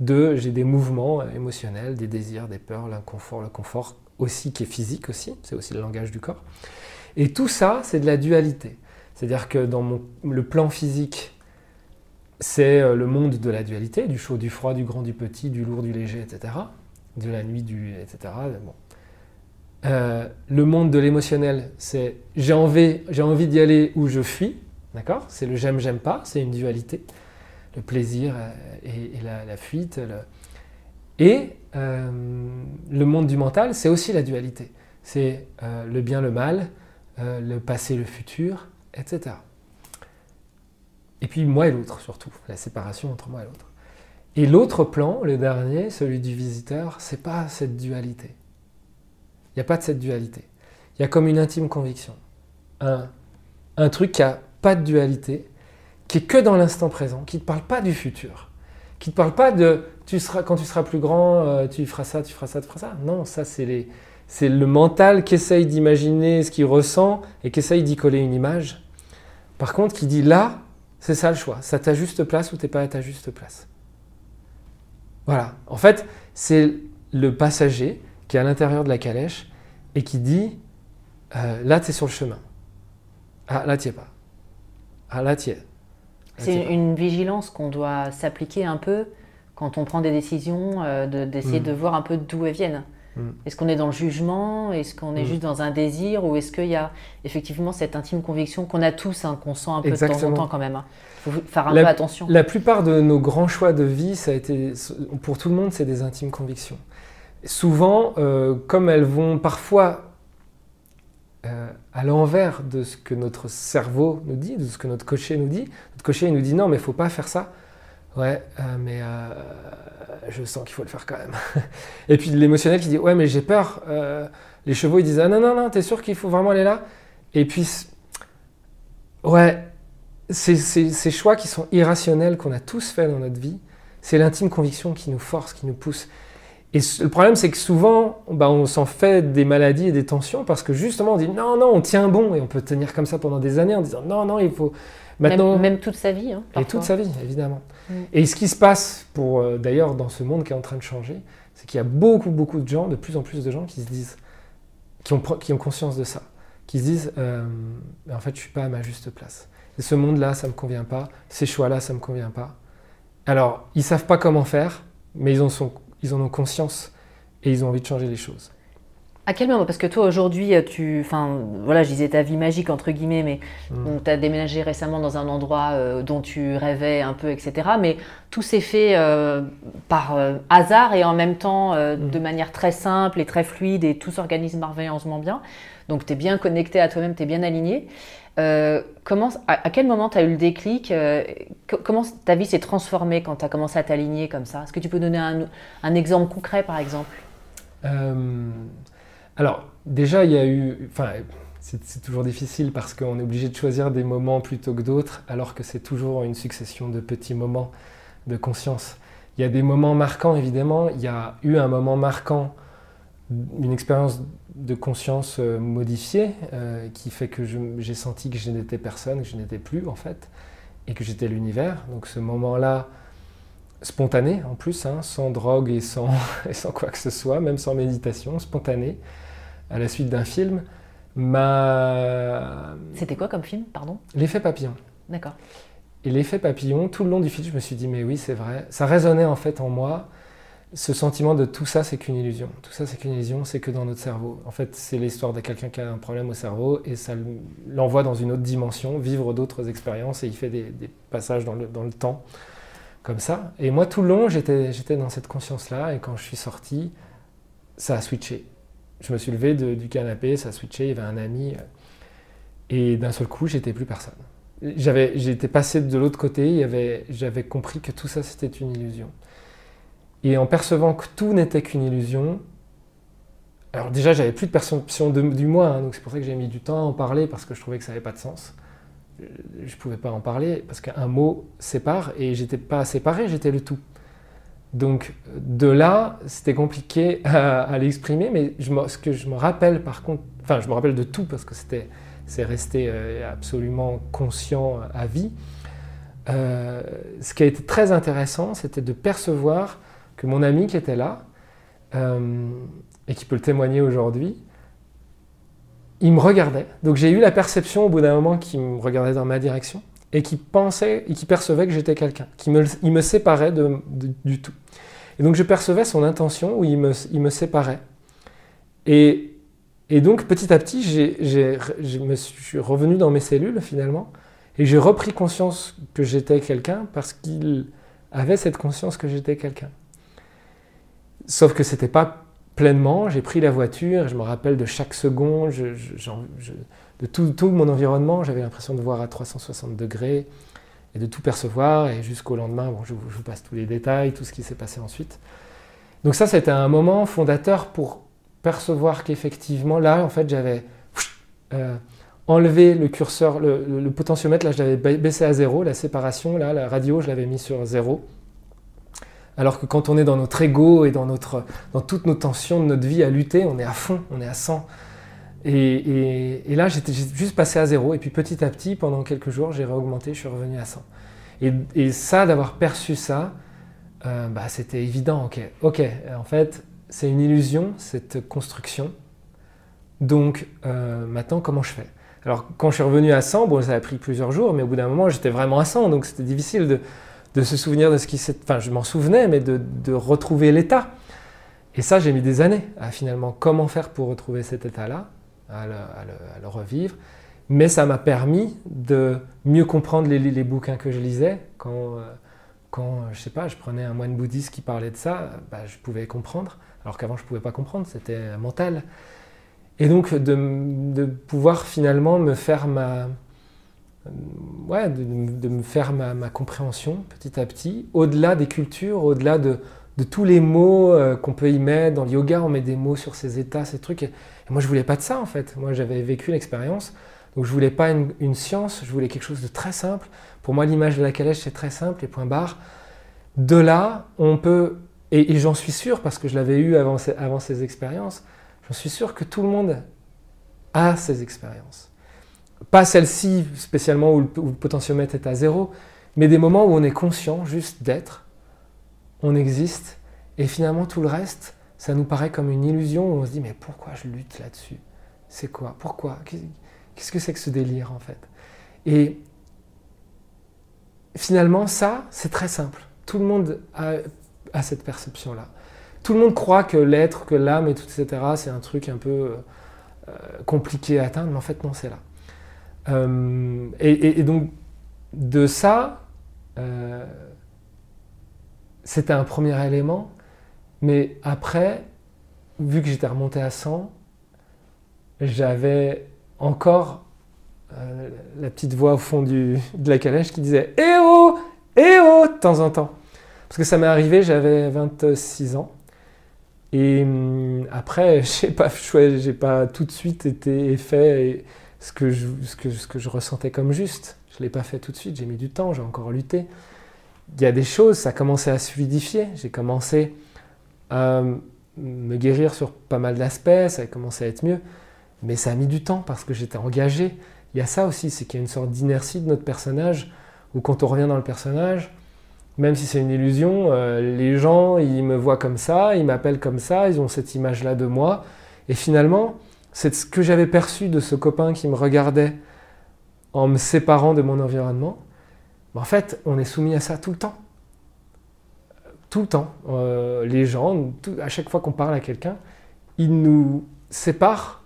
Speaker 2: Deux, j'ai des mouvements émotionnels, des désirs, des peurs, l'inconfort, le confort aussi qui est physique aussi, c'est aussi le langage du corps. Et tout ça, c'est de la dualité. C'est-à-dire que dans mon, le plan physique, c'est euh, le monde de la dualité, du chaud, du froid, du grand, du petit, du lourd, du léger, etc. De la nuit, du, etc. Bon. Euh, le monde de l'émotionnel, c'est j'ai envie, j'ai envie d'y aller où je fuis, d'accord? C'est le j'aime, j'aime pas, c'est une dualité. Le plaisir et, la, fuite. Et euh, le monde du mental, c'est aussi la dualité. C'est euh, le bien, le mal, euh, le passé, le futur, etc. Et puis moi et l'autre surtout, la séparation entre moi et l'autre. Et l'autre plan, le dernier, celui du visiteur, c'est pas cette dualité. Il n'y a pas de cette dualité. Il y a comme une intime conviction. Un, un truc qui n'a pas de dualité, qui est que dans l'instant présent, qui ne parle pas du futur qui ne te parle pas de tu seras, quand tu seras plus grand, euh, tu feras ça, tu feras ça, tu feras ça. Non, ça c'est c'est le mental qui essaye d'imaginer ce qu'il ressent et qui essaye d'y coller une image. Par contre, qui dit là, c'est ça le choix. Ça ta juste place ou t'es pas à ta juste place. Voilà. En fait, c'est le passager qui est à l'intérieur de la calèche et qui dit euh, là, tu es sur le chemin. Ah, là, tu es pas. Ah, là, tu es.
Speaker 1: C'est une vigilance qu'on doit s'appliquer un peu quand on prend des décisions, euh, d'essayer de, voir un peu d'où elles viennent. Mm. Est-ce qu'on est dans le jugement? Est-ce qu'on est mm. juste dans un désir? Ou est-ce qu'il y a effectivement cette intime conviction qu'on a tous, hein, qu'on sent un peu de temps en temps quand même Il hein. faut faire un peu attention.
Speaker 2: La plupart de nos grands choix de vie, ça a été, pour tout le monde, c'est des intimes convictions. Souvent, euh, comme elles vont parfois euh, à l'envers de ce que notre cerveau nous dit, de ce que notre cocher nous dit. Notre cocher nous dit non, mais il faut pas faire ça. Ouais, euh, mais euh, je sens qu'il faut le faire quand même. Et puis l'émotionnel qui dit ouais, mais j'ai peur. les chevaux ils disent ah non non non, t'es sûr qu'il faut vraiment aller là? Et puis ouais, ces choix qui sont irrationnels qu'on a tous fait dans notre vie, c'est l'intime conviction qui nous force, qui nous pousse. Et le problème, c'est que souvent, bah, on s'en fait des maladies et des tensions parce que justement, on dit non, non, on tient bon et on peut tenir comme ça pendant des années en disant non, non, il faut.
Speaker 1: Maintenant, même, toute sa vie. Hein,
Speaker 2: et toute sa vie, évidemment. Mm. Et ce qui se passe, pour euh, d'ailleurs, dans ce monde qui est en train de changer, c'est qu'il y a beaucoup, beaucoup de gens, de plus en plus de gens qui se disent, qui ont, qui ont conscience de ça, qui se disent euh, en fait, je suis pas à ma juste place. Et ce monde-là, ça me convient pas. Ces choix-là, ça me convient pas. Alors, ils savent pas comment faire, mais ils en sont ils en ont conscience et ils ont envie de changer les choses.
Speaker 1: À quel moment Parce que toi aujourd'hui, tu, enfin, voilà, je disais ta vie magique entre guillemets, mais mm. tu as déménagé récemment dans un endroit euh, dont tu rêvais un peu, etc. Mais tout s'est fait euh, par euh, hasard et en même temps mm. de manière très simple et très fluide et tout s'organise merveilleusement bien. Donc tu es bien connecté à toi-même, tu es bien aligné. Euh, à, quel moment tu as eu le déclic euh, Comment ta vie s'est transformée quand tu as commencé à t'aligner comme ça? Est-ce que tu peux donner un, exemple concret, par exemple?
Speaker 2: Euh, Alors, déjà, il y a eu... Enfin, c'est toujours difficile parce qu'on est obligé de choisir des moments plutôt que d'autres, alors que c'est toujours une succession de petits moments de conscience. Il y a des moments marquants, évidemment. Il y a eu un moment marquant, une expérience de conscience euh, modifiée euh, qui fait que j'ai senti que je n'étais personne, que je n'étais plus en fait, et que j'étais l'univers. Donc ce moment-là, spontané en plus, hein, sans drogue et sans, et sans quoi que ce soit, même sans méditation, spontané, à la suite d'un film, m'a...
Speaker 1: C'était quoi comme film, pardon?
Speaker 2: L'effet papillon.
Speaker 1: D'accord.
Speaker 2: Et l'effet papillon, tout le long du film, je me suis dit, mais oui, c'est vrai. Ça résonnait en fait en moi ce sentiment de tout ça, c'est qu'une illusion. Tout ça, c'est qu'une illusion, c'est que dans notre cerveau. En fait, c'est l'histoire de quelqu'un qui a un problème au cerveau et ça l'envoie dans une autre dimension, vivre d'autres expériences et il fait des, passages dans le, temps, comme ça. Et moi, tout le long, j'étais dans cette conscience-là et quand je suis sorti, ça a switché. Je me suis levé du canapé, ça a switché, il y avait un ami et d'un seul coup, j'étais plus personne. J'étais passé de l'autre côté, j'avais compris que tout ça, c'était une illusion. Et en percevant que tout n'était qu'une illusion, alors déjà j'avais plus de perception du moi, hein, donc c'est pour ça que j'ai mis du temps à en parler, parce que je trouvais que ça n'avait pas de sens. Je ne pouvais pas en parler, parce qu'un mot sépare, et j'étais pas séparé, j'étais le tout. Donc de là, c'était compliqué à, l'exprimer, mais ce que je me rappelle par contre, enfin je me rappelle de tout, parce que c'était, c'est resté euh, absolument conscient à vie. Euh, ce qui a été très intéressant, c'était de percevoir que mon ami qui était là, euh, et qui peut le témoigner aujourd'hui, il me regardait. Donc j'ai eu la perception au bout d'un moment qu'il me regardait dans ma direction et qui pensait et qui percevait que j'étais quelqu'un, qui me, séparait de, du tout. Et donc je percevais son intention où il me, séparait. Et, et, donc petit à petit, je me suis revenu dans mes cellules finalement et j'ai repris conscience que j'étais quelqu'un parce qu'il avait cette conscience que j'étais quelqu'un. Sauf que c'était pas pleinement. J'ai pris la voiture, je me rappelle de chaque seconde, de tout, mon environnement. J'avais l'impression de voir à 360 degrés et de tout percevoir. Et jusqu'au lendemain, bon, je, vous passe tous les détails, tout ce qui s'est passé ensuite. Donc ça, c'était un moment fondateur pour percevoir qu'effectivement, là, en fait, j'avais euh, enlevé le curseur, le, le, potentiomètre, là, je l'avais baissé à zéro, la séparation, là, la radio, je l'avais mis sur zéro. Alors que quand on est dans notre ego et dans, notre, dans toutes nos tensions de notre vie à lutter, on est à fond, on est à 100. Et, là, j'étais juste passé à zéro. Et puis petit à petit, pendant quelques jours, j'ai réaugmenté, je suis revenu à 100. Et, ça, d'avoir perçu ça, euh, bah, c'était évident. Ok, en fait, c'est une illusion, cette construction. Donc euh, maintenant, comment je fais? Alors quand je suis revenu à 100, bon, ça a pris plusieurs jours, mais au bout d'un moment, j'étais vraiment à 100, donc c'était difficile de, de se souvenir de ce qui s'est... Enfin, je m'en souvenais, mais de, retrouver l'état. Et ça, j'ai mis des années à finalement comment faire pour retrouver cet état-là, à, le, revivre. Mais ça m'a permis de mieux comprendre les, bouquins que je lisais. Quand, euh, quand, je sais pas, je prenais un moine bouddhiste qui parlait de ça, bah, je pouvais comprendre. Alors qu'avant, je ne pouvais pas comprendre, c'était mental. Et donc, de, de pouvoir finalement me faire ma, euh, de, me faire ma, compréhension petit à petit, au-delà des cultures, au-delà de, tous les mots euh, qu'on peut y mettre. Dans le yoga, on met des mots sur ces états, ces trucs. Et, moi, je voulais pas de ça, en fait. Moi, j'avais vécu l'expérience. Donc, je voulais pas une, science, je voulais quelque chose de très simple. Pour moi, l'image de la calèche, c'est très simple, les points barres. De là, on peut et, j'en suis sûr, parce que je l'avais eu avant, avant ces expériences, j'en suis sûr que tout le monde a ces expériences. Pas celle-ci spécialement où le, potentiomètre est à zéro, mais des moments où on est conscient juste d'être, on existe, et finalement tout le reste, ça nous paraît comme une illusion où on se dit mais pourquoi je lutte là-dessus? C'est quoi? Pourquoi? Qu'est-ce que c'est que ce délire en fait? Et finalement ça, c'est très simple. Tout le monde a, cette perception-là. Tout le monde croit que l'être, que l'âme et tout, etc., c'est un truc un peu euh, compliqué à atteindre, mais en fait non, c'est là. Euh, et, donc de ça, euh, c'était un premier élément, mais après, vu que j'étais remonté à 100, j'avais encore euh, la petite voix au fond du, de la calèche qui disait Eh oh Eh oh de temps en temps. Parce que ça m'est arrivé, j'avais 26 ans. Et hum, après, je n'ai pas, pas tout de suite été fait ce que, je, ressentais comme juste. Je ne l'ai pas fait tout de suite, j'ai mis du temps, j'ai encore lutté. Il y a des choses, ça a commencé à se fluidifier. J'ai commencé à me guérir sur pas mal d'aspects, ça a commencé à être mieux. Mais ça a mis du temps parce que j'étais engagé. Il y a ça aussi, c'est qu'il y a une sorte d'inertie de notre personnage, où quand on revient dans le personnage, même si c'est une illusion, euh, les gens, ils me voient comme ça, ils m'appellent comme ça, ils ont cette image-là de moi. Et finalement, c'est ce que j'avais perçu de ce copain qui me regardait en me séparant de mon environnement. en fait, on est soumis à ça tout le temps tout le temps. Euh, les gens, à chaque fois qu'on parle à quelqu'un, ils nous séparent.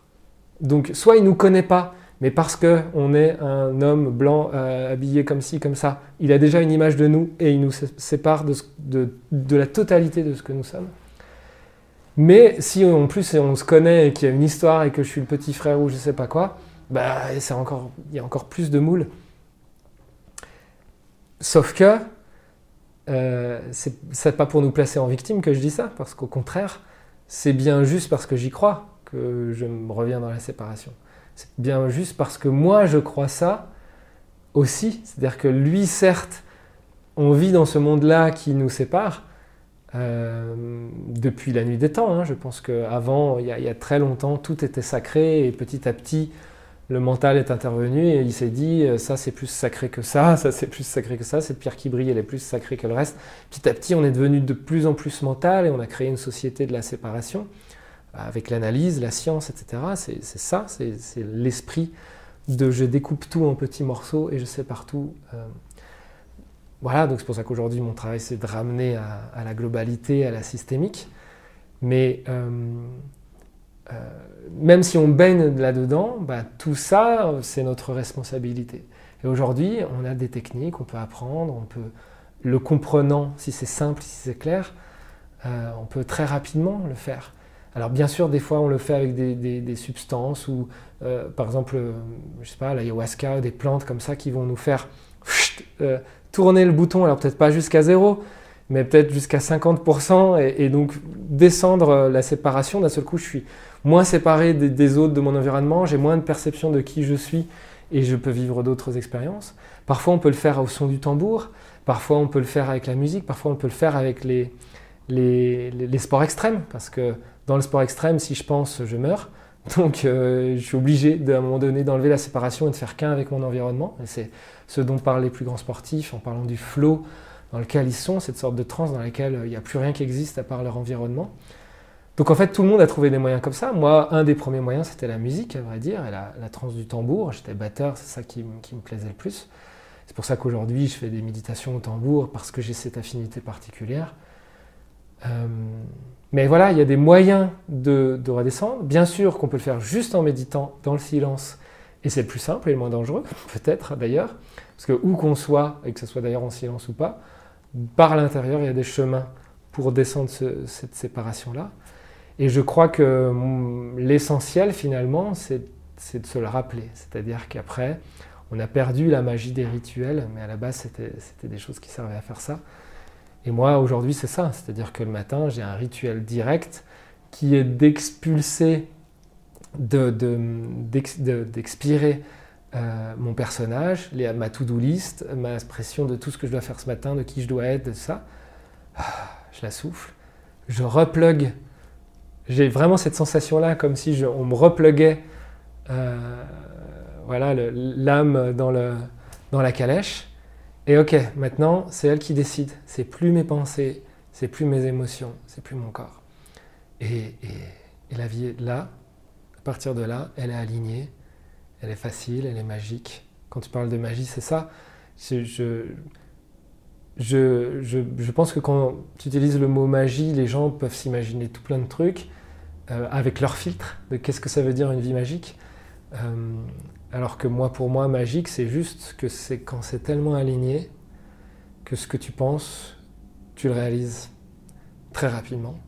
Speaker 2: Donc, soit ils ne nous connaissent pas, mais parce qu'on est un homme blanc euh, habillé comme ci, comme ça, il a déjà une image de nous et il nous sépare de, la totalité de ce que nous sommes. Mais si en plus on se connaît et qu'il y a une histoire et que je suis le petit frère ou je sais pas quoi, bah, encore, il y a encore plus de moules. Sauf que euh, c'est pas pour nous placer en victime que je dis ça, parce qu'au contraire, c'est bien juste parce que j'y crois que je me reviens dans la séparation. C'est bien juste parce que moi je crois ça aussi. C'est-à-dire que lui, certes, on vit dans ce monde-là qui nous sépare euh, depuis la nuit des temps. Hein. Je pense qu'avant, il, il y a très longtemps, tout était sacré et petit à petit, le mental est intervenu et il s'est dit euh, ça c'est plus sacré que ça, ça c'est plus sacré que ça, cette pierre qui brille elle est plus sacrée que le reste. Petit à petit on est devenu de plus en plus mental et on a créé une société de la séparation avec l'analyse, la science, etc. C'est ça, c'est l'esprit de je découpe tout en petits morceaux et je sais partout. Euh, voilà, donc c'est pour ça qu'aujourd'hui mon travail c'est de ramener à, la globalité, à la systémique. Mais euh, euh, même si on baigne là-dedans, bah, tout ça, c'est notre responsabilité. Et aujourd'hui, on a des techniques, on peut apprendre, on peut, le comprenant, si c'est simple, si c'est clair, euh, on peut très rapidement le faire. Alors bien sûr, des fois, on le fait avec des, substances ou, par exemple, je sais pas, l'ayahuasca, des plantes comme ça qui vont nous faire tourner le bouton, alors peut-être pas jusqu'à zéro, mais peut-être jusqu'à 50%, et, donc descendre la séparation, d'un seul coup, je suis moins séparé des, autres de mon environnement, j'ai moins de perception de qui je suis et je peux vivre d'autres expériences. Parfois on peut le faire au son du tambour, parfois on peut le faire avec la musique, parfois on peut le faire avec les, les, sports extrêmes, parce que dans le sport extrême, si je pense, je meurs. Donc euh, je suis obligé à un moment donné d'enlever la séparation et de faire qu'un avec mon environnement. C'est ce dont parlent les plus grands sportifs en parlant du flow dans lequel ils sont, cette sorte de transe dans laquelle il n'y a plus rien qui existe à part leur environnement. Donc en fait, tout le monde a trouvé des moyens comme ça. Moi, un des premiers moyens, c'était la musique, à vrai dire, et la, la transe du tambour. J'étais batteur, c'est ça qui, me plaisait le plus. C'est pour ça qu'aujourd'hui, je fais des méditations au tambour, parce que j'ai cette affinité particulière. Euh, mais voilà, il y a des moyens de, redescendre. Bien sûr qu'on peut le faire juste en méditant dans le silence, et c'est le plus simple et le moins dangereux, peut-être d'ailleurs, parce que où qu'on soit, et que ce soit d'ailleurs en silence ou pas, par l'intérieur, il y a des chemins pour descendre cette séparation-là. Et je crois que l'essentiel finalement, c'est de se le rappeler. C'est-à-dire qu'après, on a perdu la magie des rituels, mais à la base, c'était des choses qui servaient à faire ça. Et moi, aujourd'hui, c'est ça. C'est-à-dire que le matin, j'ai un rituel direct qui est d'expulser, d'expirer euh, mon personnage, les, ma to-do list, ma expression de tout ce que je dois faire ce matin, de qui je dois être, de ça. Ah, je la souffle je replug. J'ai vraiment cette sensation-là, comme si on me repluguait euh, voilà, l'âme dans, le, dans la calèche. Et ok, maintenant, c'est elle qui décide. C'est plus mes pensées, c'est plus mes émotions, c'est plus mon corps. Et, la vie est là. À partir de là, elle est alignée, elle est facile, elle est magique. Quand tu parles de magie, c'est ça. Je, pense que quand tu utilises le mot magie, les gens peuvent s'imaginer tout plein de trucs euh, avec leur filtre de qu'est-ce que ça veut dire une vie magique. Euh, alors que moi, pour moi, magique, c'est juste que c'est quand c'est tellement aligné que ce que tu penses, tu le réalises très rapidement.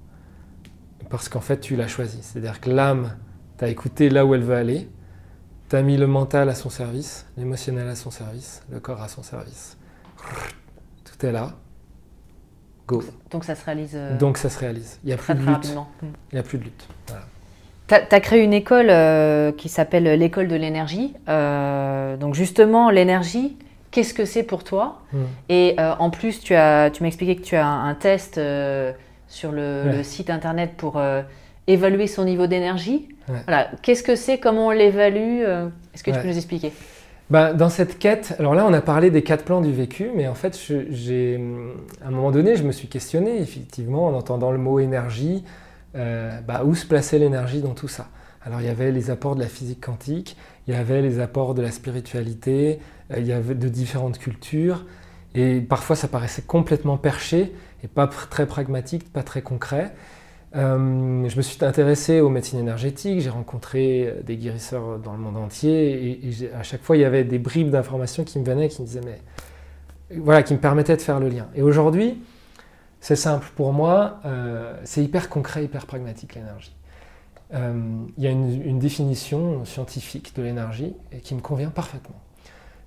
Speaker 2: Parce qu'en fait, tu l'as choisi. C'est-à-dire que l'âme t'a écouté là où elle veut aller, t'as mis le mental à son service, l'émotionnel à son service, le corps à son service. Tout est là. Go.
Speaker 1: Donc ça se réalise. Euh,
Speaker 2: Donc ça se réalise. Il n'y a, plus de lutte. Il n'y a plus de lutte.
Speaker 1: Tu as, créé une école euh, qui s'appelle l'école de l'énergie. Euh, donc justement, l'énergie, qu'est-ce que c'est pour toi hmm. Et en plus, tu, as, tu m'as expliqué que tu as un, test sur le, site internet pour évaluer son niveau d'énergie. Voilà. Qu'est-ce que c'est? Comment on l'évalue Est-ce que tu peux nous expliquer?
Speaker 2: Bah, dans cette quête, alors là on a parlé des quatre plans du vécu, mais en fait j'ai, à un moment donné je me suis questionné effectivement en entendant le mot énergie, euh, bah, où se plaçait l'énergie dans tout ça? Alors il y avait les apports de la physique quantique, il y avait les apports de la spiritualité, euh, il y avait de différentes cultures, et parfois ça paraissait complètement perché et pas très pragmatique, pas très concret. Euh, je me suis intéressé aux médecines énergétiques, j'ai rencontré des guérisseurs dans le monde entier et, à chaque fois il y avait des bribes d'informations qui me venaient qui me disaient mais voilà qui me permettaient de faire le lien. Et aujourd'hui c'est simple pour moi, euh, c'est hyper concret, hyper pragmatique l'énergie. Euh, il y a une, définition scientifique de l'énergie qui me convient parfaitement.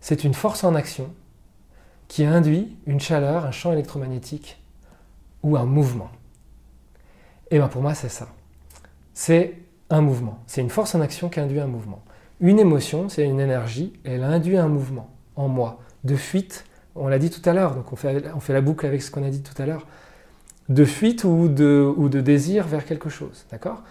Speaker 2: C'est une force en action qui induit une chaleur, un champ électromagnétique ou un mouvement. Et bien pour moi, c'est ça. C'est un mouvement. C'est une force en action qui induit un mouvement. Une émotion, c'est une énergie, elle induit un mouvement en moi, de fuite, on l'a dit tout à l'heure, donc on fait, on fait la boucle avec ce qu'on a dit tout à l'heure, de fuite ou de, ou de désir vers quelque chose, d'accord?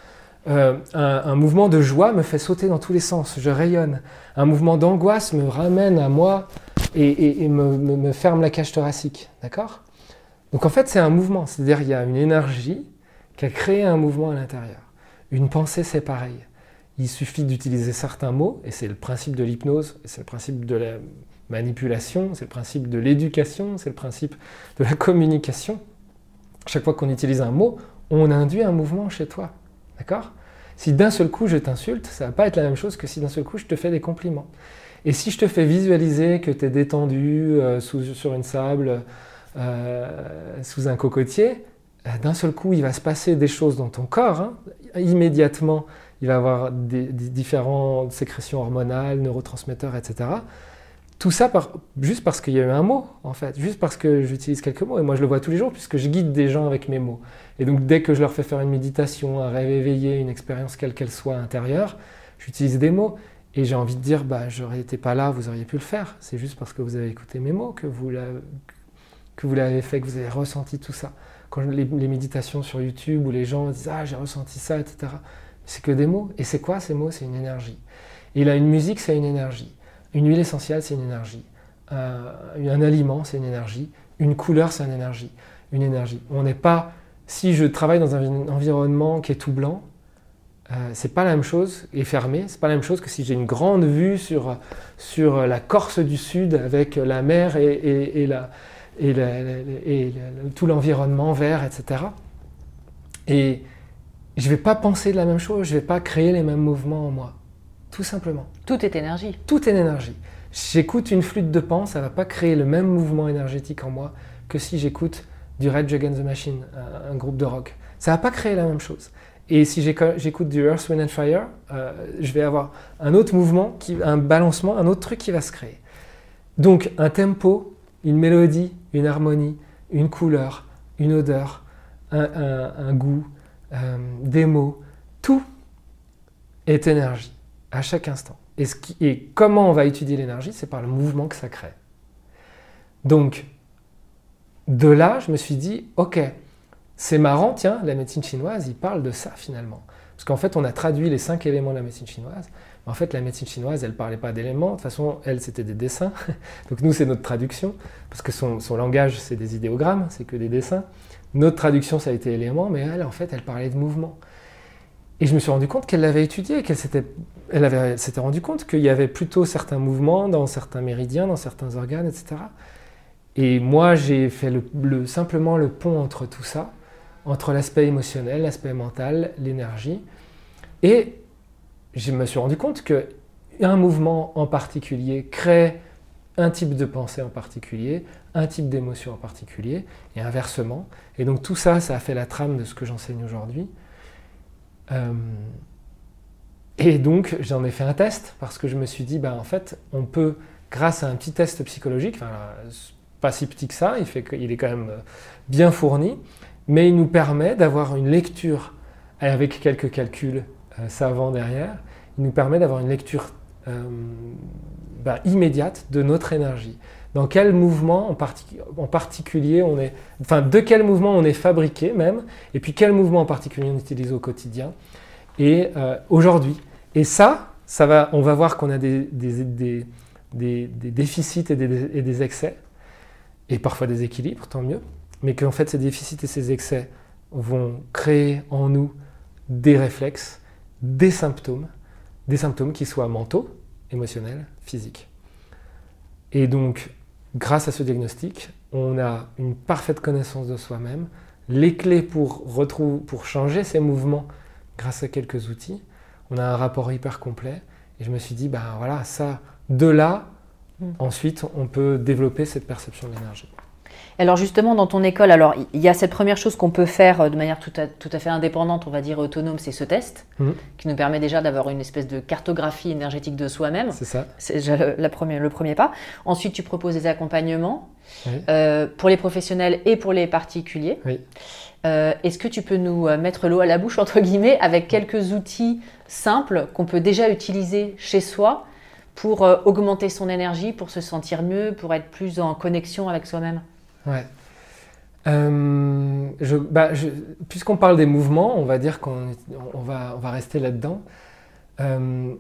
Speaker 2: Euh, un, mouvement de joie me fait sauter dans tous les sens, je rayonne. Un mouvement d'angoisse me ramène à moi et, me, me, ferme la cage thoracique, d'accord? Donc en fait c'est un mouvement, c'est-à-dire y a une énergie qui a créé un mouvement à l'intérieur. Une pensée, c'est pareil. Il suffit d'utiliser certains mots, et c'est le principe de l'hypnose, c'est le principe de la manipulation, c'est le principe de l'éducation, c'est le principe de la communication. Chaque fois qu'on utilise un mot, on induit un mouvement chez toi. D'accord? Si d'un seul coup je t'insulte, ça va pas être la même chose que si d'un seul coup je te fais des compliments. Et si je te fais visualiser que tu es détendu euh, sous, sur une sable, euh, sous un cocotier, euh, d'un seul coup, il va se passer des choses dans ton corps. Hein. Immédiatement, il va avoir des, différentes sécrétions hormonales, neurotransmetteurs, etc. Tout ça juste parce qu'il y a eu un mot, en fait, juste parce que j'utilise quelques mots. Et moi, je le vois tous les jours puisque je guide des gens avec mes mots. Et donc, dès que je leur fais faire une méditation, un rêve éveillé, une expérience quelle qu'elle soit intérieure, j'utilise des mots. Et j'ai envie de dire, bah, j'aurais été pas là, vous auriez pu le faire. C'est juste parce que vous avez écouté mes mots que vous l'avez fait, que vous avez ressenti tout ça quand les, méditations sur YouTube où les gens disent Ah, j'ai ressenti ça, etc. C'est que des mots. Et c'est quoi ces mots? C'est une énergie. Et là, une musique, c'est une énergie. Une huile essentielle, c'est une énergie. Euh, un aliment, c'est une énergie. Une couleur, c'est une énergie. Une énergie. On n'est pas. Si je travaille dans un environnement qui est tout blanc, euh, c'est pas la même chose, et fermé, c'est pas la même chose que si j'ai une grande vue sur, sur la Corse du Sud avec la mer et, et la, et, tout l'environnement vert, etc. Et je vais pas penser de la même chose, je vais pas créer les mêmes mouvements en moi. Tout simplement.
Speaker 1: Tout est énergie.
Speaker 2: Tout est énergie. J'écoute une flûte de pan, ça ne va pas créer le même mouvement énergétique en moi que si j'écoute du Red Against the Machine, un, groupe de rock. Ça ne va pas créer la même chose. Et si j'écoute du Earth, Wind and Fire, euh, je vais avoir un autre mouvement, qui, un balancement, un autre truc qui va se créer. Donc un tempo, une mélodie, une harmonie, une couleur, une odeur, un, goût, euh, des mots, tout est énergie à chaque instant. Et, comment on va étudier l'énergie C'est par le mouvement que ça crée. Donc, de là, je me suis dit, ok, c'est marrant, tiens, la médecine chinoise, il parle de ça finalement. Parce qu'en fait, on a traduit les cinq éléments de la médecine chinoise. En fait, la médecine chinoise, elle ne parlait pas d'éléments. De toute façon, elle, c'était des dessins. Donc nous, c'est notre traduction. Parce que son, langage, c'est des idéogrammes, c'est que des dessins. Notre traduction, ça a été éléments, mais elle, en fait, elle parlait de mouvement. Et je me suis rendu compte qu'elle l'avait étudié, qu'elle s'était, elle s'était rendu compte qu'il y avait plutôt certains mouvements dans certains méridiens, dans certains organes, etc. Et moi, j'ai fait le, simplement le pont entre tout ça entre l'aspect émotionnel, l'aspect mental, l'énergie. Et je me suis rendu compte qu'un mouvement en particulier crée un type de pensée en particulier, un type d'émotion en particulier, et inversement. Et donc tout ça, ça a fait la trame de ce que j'enseigne aujourd'hui. Euh, et donc j'en ai fait un test parce que je me suis dit, ben, en fait, on peut, grâce à un petit test psychologique, enfin, pas si petit que ça, il, fait qu'il est quand même bien fourni, mais il nous permet d'avoir une lecture avec quelques calculs euh, savants derrière, il nous permet d'avoir une lecture euh, bah, immédiate de notre énergie. Dans quel mouvement en, particulier on est, enfin de quel mouvement on est fabriqué même, et puis quel mouvement en particulier on utilise au quotidien. Et euh, aujourd'hui, et ça, on va voir qu'on a des, déficits et des excès, et parfois des équilibres, tant mieux mais qu'en fait ces déficits et ces excès vont créer en nous des réflexes, des symptômes, des symptômes qui soient mentaux, émotionnels, physiques. Et donc, grâce à ce diagnostic, on a une parfaite connaissance de soi-même, les clés pour, pour changer ces mouvements grâce à quelques outils. On a un rapport hyper complet. Et je me suis dit, ben voilà, ça, de là, mm. ensuite, on peut développer cette perception de l'énergie.
Speaker 1: Alors justement, dans ton école, alors il y a cette première chose qu'on peut faire euh, de manière tout à, fait indépendante, on va dire autonome, c'est ce test, mhm. qui nous permet déjà d'avoir une espèce de cartographie énergétique de soi-même.
Speaker 2: C'est ça.
Speaker 1: C'est déjà le, premier, le premier pas. Ensuite, tu proposes des accompagnements euh, pour les professionnels et pour les particuliers.
Speaker 2: Oui.
Speaker 1: Euh, est-ce que tu peux nous mettre l'eau à la bouche, entre guillemets, avec quelques outils simples qu'on peut déjà utiliser chez soi pour augmenter son énergie, pour se sentir mieux, pour être plus en connexion avec soi-même?
Speaker 2: Ouais. Euh, bah, puisqu'on parle des mouvements, on va dire qu'on on va, rester là-dedans. Euh,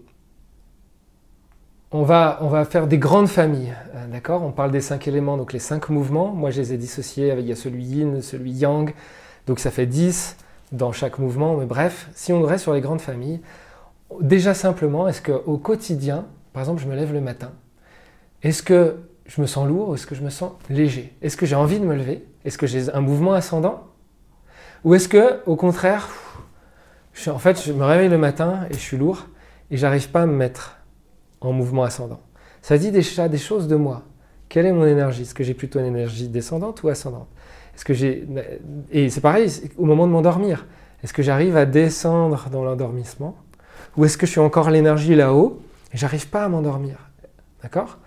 Speaker 2: on, va, faire des grandes familles, euh, d'accord? On parle des cinq éléments, donc les cinq mouvements. Moi, je les ai dissociés avec il y a celui yin, celui yang, donc ça fait 10 dans chaque mouvement. Mais bref, si on reste sur les grandes familles, déjà simplement, est-ce qu'au quotidien, par exemple, je me lève le matin, est-ce que je me sens lourd ou est-ce que je me sens léger? Est-ce que j'ai envie de me lever? Est-ce que j'ai un mouvement ascendant? Ou est-ce que, au contraire, je, en fait, je me réveille le matin et je suis lourd et j'arrive pas à me mettre en mouvement ascendant. Ça dit déjà des choses de moi. Quelle est mon énergie? Est-ce que j'ai plutôt une énergie descendante ou ascendante? Est-ce que j'ai et c'est pareil au moment de m'endormir. Est-ce que j'arrive à descendre dans l'endormissement? Ou est-ce que je suis encore l'énergie là-haut et j'arrive pas à m'endormir? D'accord?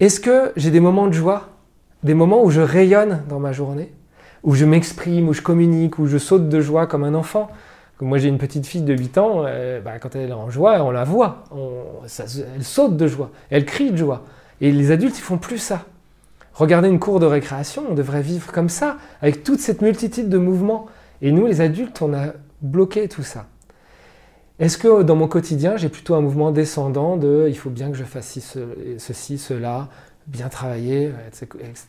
Speaker 2: Est-ce que j'ai des moments de joie, des moments où je rayonne dans ma journée, où je m'exprime, où je communique, où je saute de joie comme un enfant? Moi j'ai une petite fille de 8 ans, euh, bah, quand elle est en joie, on la voit, elle saute de joie, elle crie de joie. Et les adultes, ils font plus ça. Regardez une cour de récréation, on devrait vivre comme ça, avec toute cette multitude de mouvements. Et nous, les adultes, on a bloqué tout ça. Est-ce que dans mon quotidien, j'ai plutôt un mouvement descendant de il faut bien que je fasse ceci, cela, bien travailler, etc.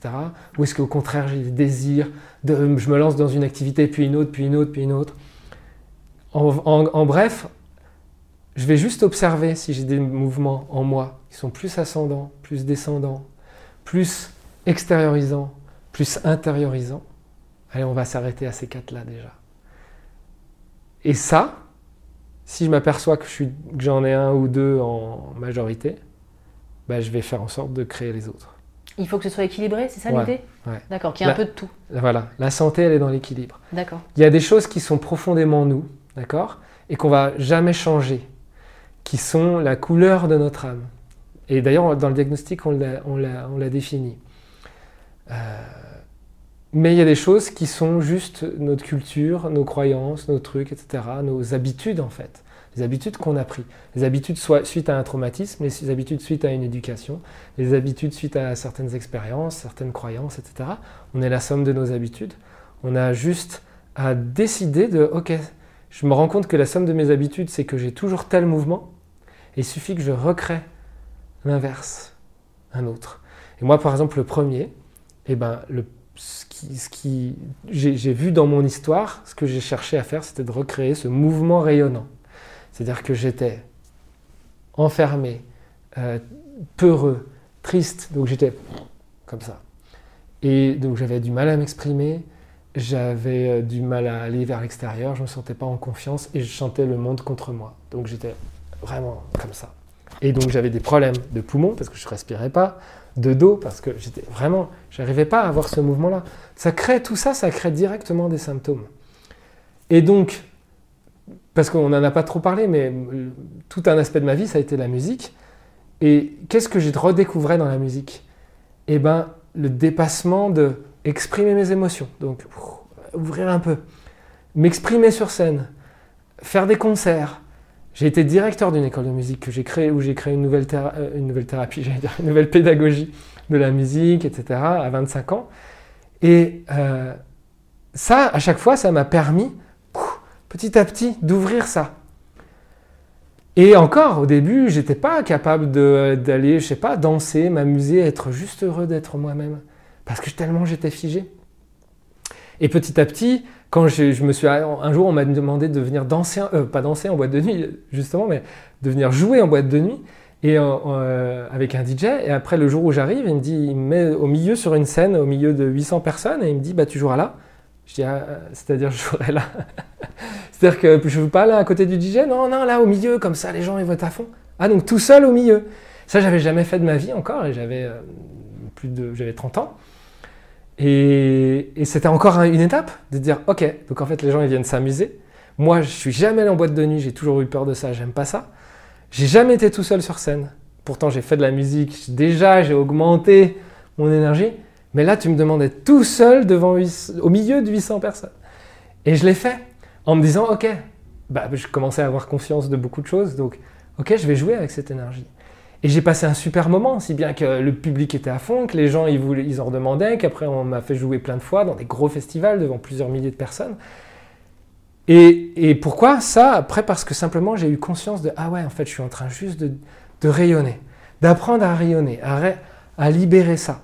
Speaker 2: Ou est-ce qu'au contraire, j'ai des désirs, de, je me lance dans une activité, puis une autre, puis une autre, puis une autre en, bref, je vais juste observer si j'ai des mouvements en moi qui sont plus ascendants, plus descendants, plus extériorisants, plus intériorisants. Allez, on va s'arrêter à ces quatre-là déjà. Et ça, si je m'aperçois que, j'en ai un ou deux en majorité, bah, je vais faire en sorte de créer les autres.
Speaker 1: Il faut que ce soit équilibré, c'est ça l'idée? D'accord, qu'il y ait un peu de tout.
Speaker 2: Voilà, la santé, elle est dans l'équilibre.
Speaker 1: D'accord.
Speaker 2: Il y a des choses qui sont profondément nous, d'accord? Et qu'on va jamais changer, qui sont la couleur de notre âme. Et d'ailleurs, dans le diagnostic, on l'a défini. Euh, mais il y a des choses qui sont juste notre culture, nos croyances, nos trucs, etc., nos habitudes en fait. Les habitudes qu'on a prises. Les habitudes suite à un traumatisme, les habitudes suite à une éducation, les habitudes suite à certaines expériences, certaines croyances, etc. On est la somme de nos habitudes. On a juste à décider de, ok, je me rends compte que la somme de mes habitudes, c'est que j'ai toujours tel mouvement, il suffit que je recrée l'inverse, un autre. Et moi, par exemple, le premier, eh ben, le, ce qui, j'ai vu dans mon histoire, ce que j'ai cherché à faire, c'était de recréer ce mouvement rayonnant. C'est-à-dire que j'étais enfermé, euh, peureux, triste, donc j'étais comme ça. Et donc j'avais du mal à m'exprimer, j'avais euh, du mal à aller vers l'extérieur, je ne me sentais pas en confiance et je chantais le monde contre moi. Donc j'étais vraiment comme ça. Et donc j'avais des problèmes de poumons parce que je ne respirais pas, de dos parce que j'étais vraiment, j'arrivais pas à avoir ce mouvement-là. Ça crée tout ça, ça crée directement des symptômes. Et donc, parce qu'on n'en a pas trop parlé, mais euh, tout un aspect de ma vie, ça a été la musique. Et qu'est-ce que j'ai redécouvert dans la musique? Eh bien, le dépassement de exprimer mes émotions. Donc, ouvrir un peu. M'exprimer sur scène. Faire des concerts. J'ai été directeur d'une école de musique que j'ai créée, où j'ai créé une nouvelle, euh, thérapie, dire, une nouvelle pédagogie de la musique, etc., à 25 ans. Et euh, ça, à chaque fois, ça m'a permis, petit à petit, d'ouvrir ça. Et encore, au début, j'étais pas capable d'aller, je sais pas, danser, m'amuser, être juste heureux d'être moi-même parce que tellement j'étais figé. Et petit à petit, quand je, me suis un jour on m'a demandé de venir danser, euh, pas danser en boîte de nuit justement, mais de venir jouer en boîte de nuit et euh, avec un DJ. Et après le jour où j'arrive, il me dit, il me met au milieu sur une scène, au milieu de 800 personnes, et il me dit, bah tu joueras là. Je dis, ah, c'est-à-dire je jouerai là. c'est-à-dire que je joue pas là à côté du DJ, non, non, là au milieu, comme ça les gens ils votent à fond. Ah donc tout seul au milieu. Ça j'avais jamais fait de ma vie encore, et j'avais euh, plus de, j'avais 30 ans. Et, c'était encore une étape de dire, ok, donc en fait les gens ils viennent s'amuser. Moi je suis jamais allé en boîte de nuit, j'ai toujours eu peur de ça, j'aime pas ça. J'ai jamais été tout seul sur scène. Pourtant j'ai fait de la musique, déjà j'ai augmenté mon énergie. Mais là tu me demandais tout seul au milieu de 800 personnes. Et je l'ai fait en me disant, ok, bah, je commençais à avoir conscience de beaucoup de choses, donc ok, je vais jouer avec cette énergie. Et j'ai passé un super moment, si bien que le public était à fond, que les gens ils, voulaient, en redemandaient, qu'après on m'a fait jouer plein de fois dans des gros festivals devant plusieurs milliers de personnes. Et, pourquoi ça? Après parce que simplement j'ai eu conscience de ah ouais en fait je suis en train juste de, rayonner, d'apprendre à rayonner, à, à, libérer ça.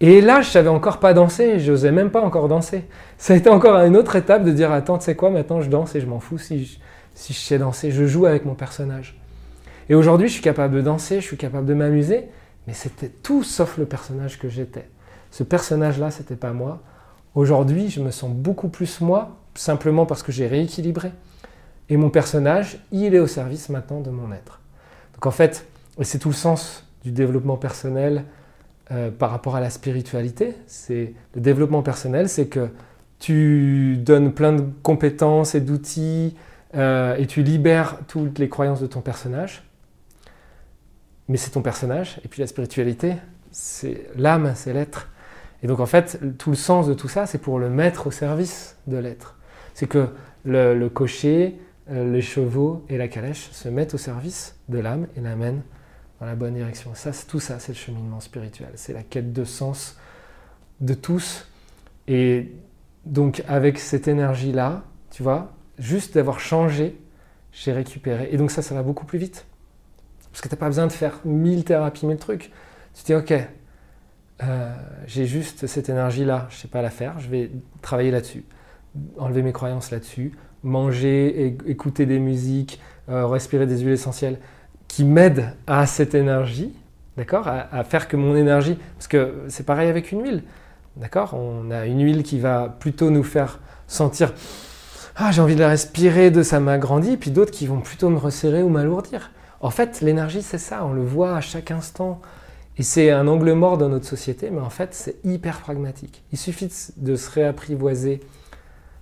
Speaker 2: Et là je savais encore pas danser, je n'osais même pas encore danser. Ça a été encore une autre étape de dire attends tu sais quoi maintenant je danse et je m'en fous si si je sais danser, je joue avec mon personnage. Et aujourd'hui, je suis capable de danser, je suis capable de m'amuser, mais c'était tout sauf le personnage que j'étais. Ce personnage-là, c'était pas moi. Aujourd'hui, je me sens beaucoup plus moi, simplement parce que j'ai rééquilibré. Et mon personnage, il est au service maintenant de mon être. Donc en fait, et c'est tout le sens du développement personnel euh, par rapport à la spiritualité. C'est le développement personnel, c'est que tu donnes plein de compétences et d'outils euh, et tu libères toutes les croyances de ton personnage mais c'est ton personnage. Et puis la spiritualité, c'est l'âme, c'est l'être. Et donc en fait, tout le sens de tout ça, c'est pour le mettre au service de l'être. C'est que le, cocher, euh, les chevaux et la calèche se mettent au service de l'âme et l'amènent dans la bonne direction. Ça, tout ça, c'est le cheminement spirituel. C'est la quête de sens de tous. Et donc avec cette énergie-là, tu vois, juste d'avoir changé, j'ai récupéré. Et donc ça, ça va beaucoup plus vite. Parce que tu n'as pas besoin de faire mille thérapies, mille trucs. Tu te dis, ok, euh, j'ai juste cette énergie-là, je ne sais pas la faire, je vais travailler là-dessus, enlever mes croyances là-dessus, manger, écouter des musiques, euh, respirer des huiles essentielles qui m'aident à cette énergie, d'accord à, faire que mon énergie, parce que c'est pareil avec une huile, d'accord On a une huile qui va plutôt nous faire sentir ah j'ai envie de la respirer, de ça m'agrandit, puis d'autres qui vont plutôt me resserrer ou m'alourdir. En fait, l'énergie, c'est ça, on le voit à chaque instant. Et c'est un angle mort dans notre société, mais en fait, c'est hyper pragmatique. Il suffit de se réapprivoiser,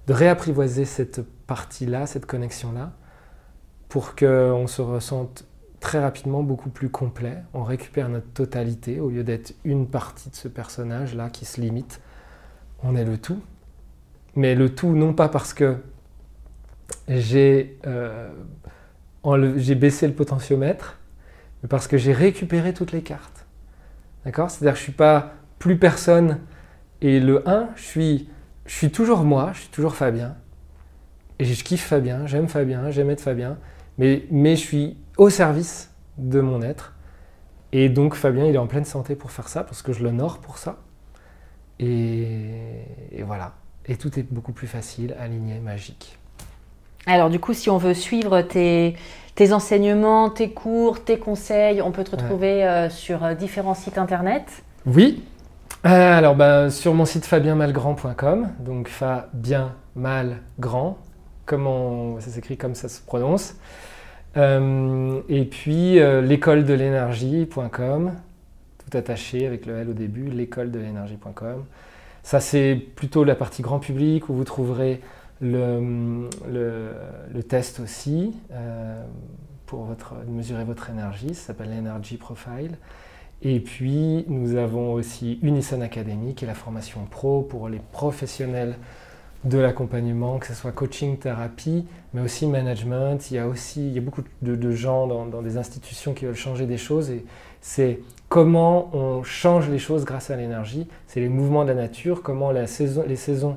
Speaker 2: de réapprivoiser cette partie-là, cette connexion-là, pour qu'on se ressente très rapidement beaucoup plus complet. On récupère notre totalité au lieu d'être une partie de ce personnage-là qui se limite. On est le tout. Mais le tout, non pas parce que j'ai euh, j'ai baissé le potentiomètre, mais parce que j'ai récupéré toutes les cartes. D'accord? C'est-à-dire que je ne suis pas plus personne et le 1, je suis, je suis toujours moi, je suis toujours Fabien. Et je kiffe Fabien, j'aime Fabien, j'aime être Fabien. Mais, mais je suis au service de mon être. Et donc Fabien, il est en pleine santé pour faire ça, parce que je l'honore pour ça. Et, et voilà. Et tout est beaucoup plus facile, aligné, magique.
Speaker 1: Alors du coup, si on veut suivre tes, tes enseignements, tes cours, tes conseils, on peut te retrouver euh, sur euh, différents sites internet.
Speaker 2: Oui. Euh, alors ben, sur mon site fabienmalgrand.com, donc Fabien Malgrand, comment ça s'écrit comme ça se prononce. et puis l'école de l'énergie.com, tout attaché avec le L au début, l'école de l'énergie.com. Ça c'est plutôt la partie grand public où vous trouverez le, le, test aussi euh, pour votre, mesurer votre énergie, ça s'appelle l'Energy Profile. Et puis nous avons aussi Unison Academy qui est la formation pro pour les professionnels de l'accompagnement, que ce soit coaching, thérapie, mais aussi management. Il y a aussi il y a beaucoup de, gens dans, dans, des institutions qui veulent changer des choses et c'est comment on change les choses grâce à l'énergie. C'est les mouvements de la nature, comment la saison, les saisons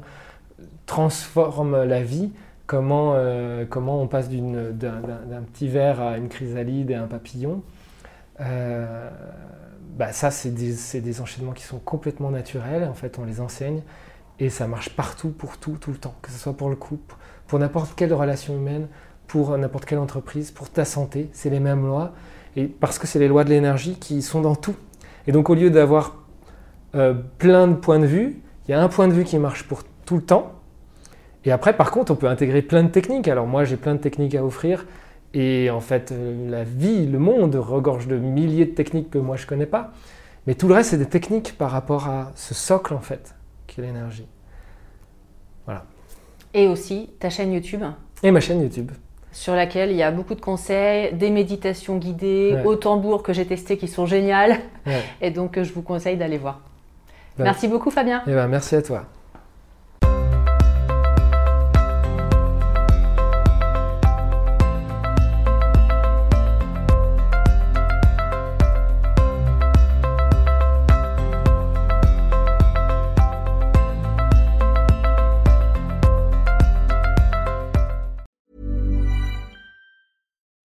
Speaker 2: transforme la vie, comment, euh, comment on passe d'un petit verre à une chrysalide et un papillon. Euh, bah ça, c'est des, des, enchaînements qui sont complètement naturels. En fait, on les enseigne et ça marche partout, pour tout, tout le temps. Que ce soit pour le couple, pour n'importe quelle relation humaine, pour n'importe quelle entreprise, pour ta santé, c'est les mêmes lois. Et parce que c'est les lois de l'énergie qui sont dans tout. Et donc, au lieu d'avoir euh, plein de points de vue, il y a un point de vue qui marche pour tout le temps et après, par contre, on peut intégrer plein de techniques. Alors moi, j'ai plein de techniques à offrir. Et en fait, euh, la vie, le monde regorge de milliers de techniques que moi, je ne connais pas. Mais tout le reste, c'est des techniques par rapport à ce socle, en fait, qui est l'énergie. Voilà.
Speaker 1: Et aussi ta chaîne YouTube.
Speaker 2: Et ma chaîne YouTube.
Speaker 1: Sur laquelle il y a beaucoup de conseils, des méditations guidées, au tambour que j'ai testé qui sont géniales. Et donc, je vous conseille d'aller voir. Ben, merci beaucoup, Fabien.
Speaker 2: Et eh ben, merci à toi.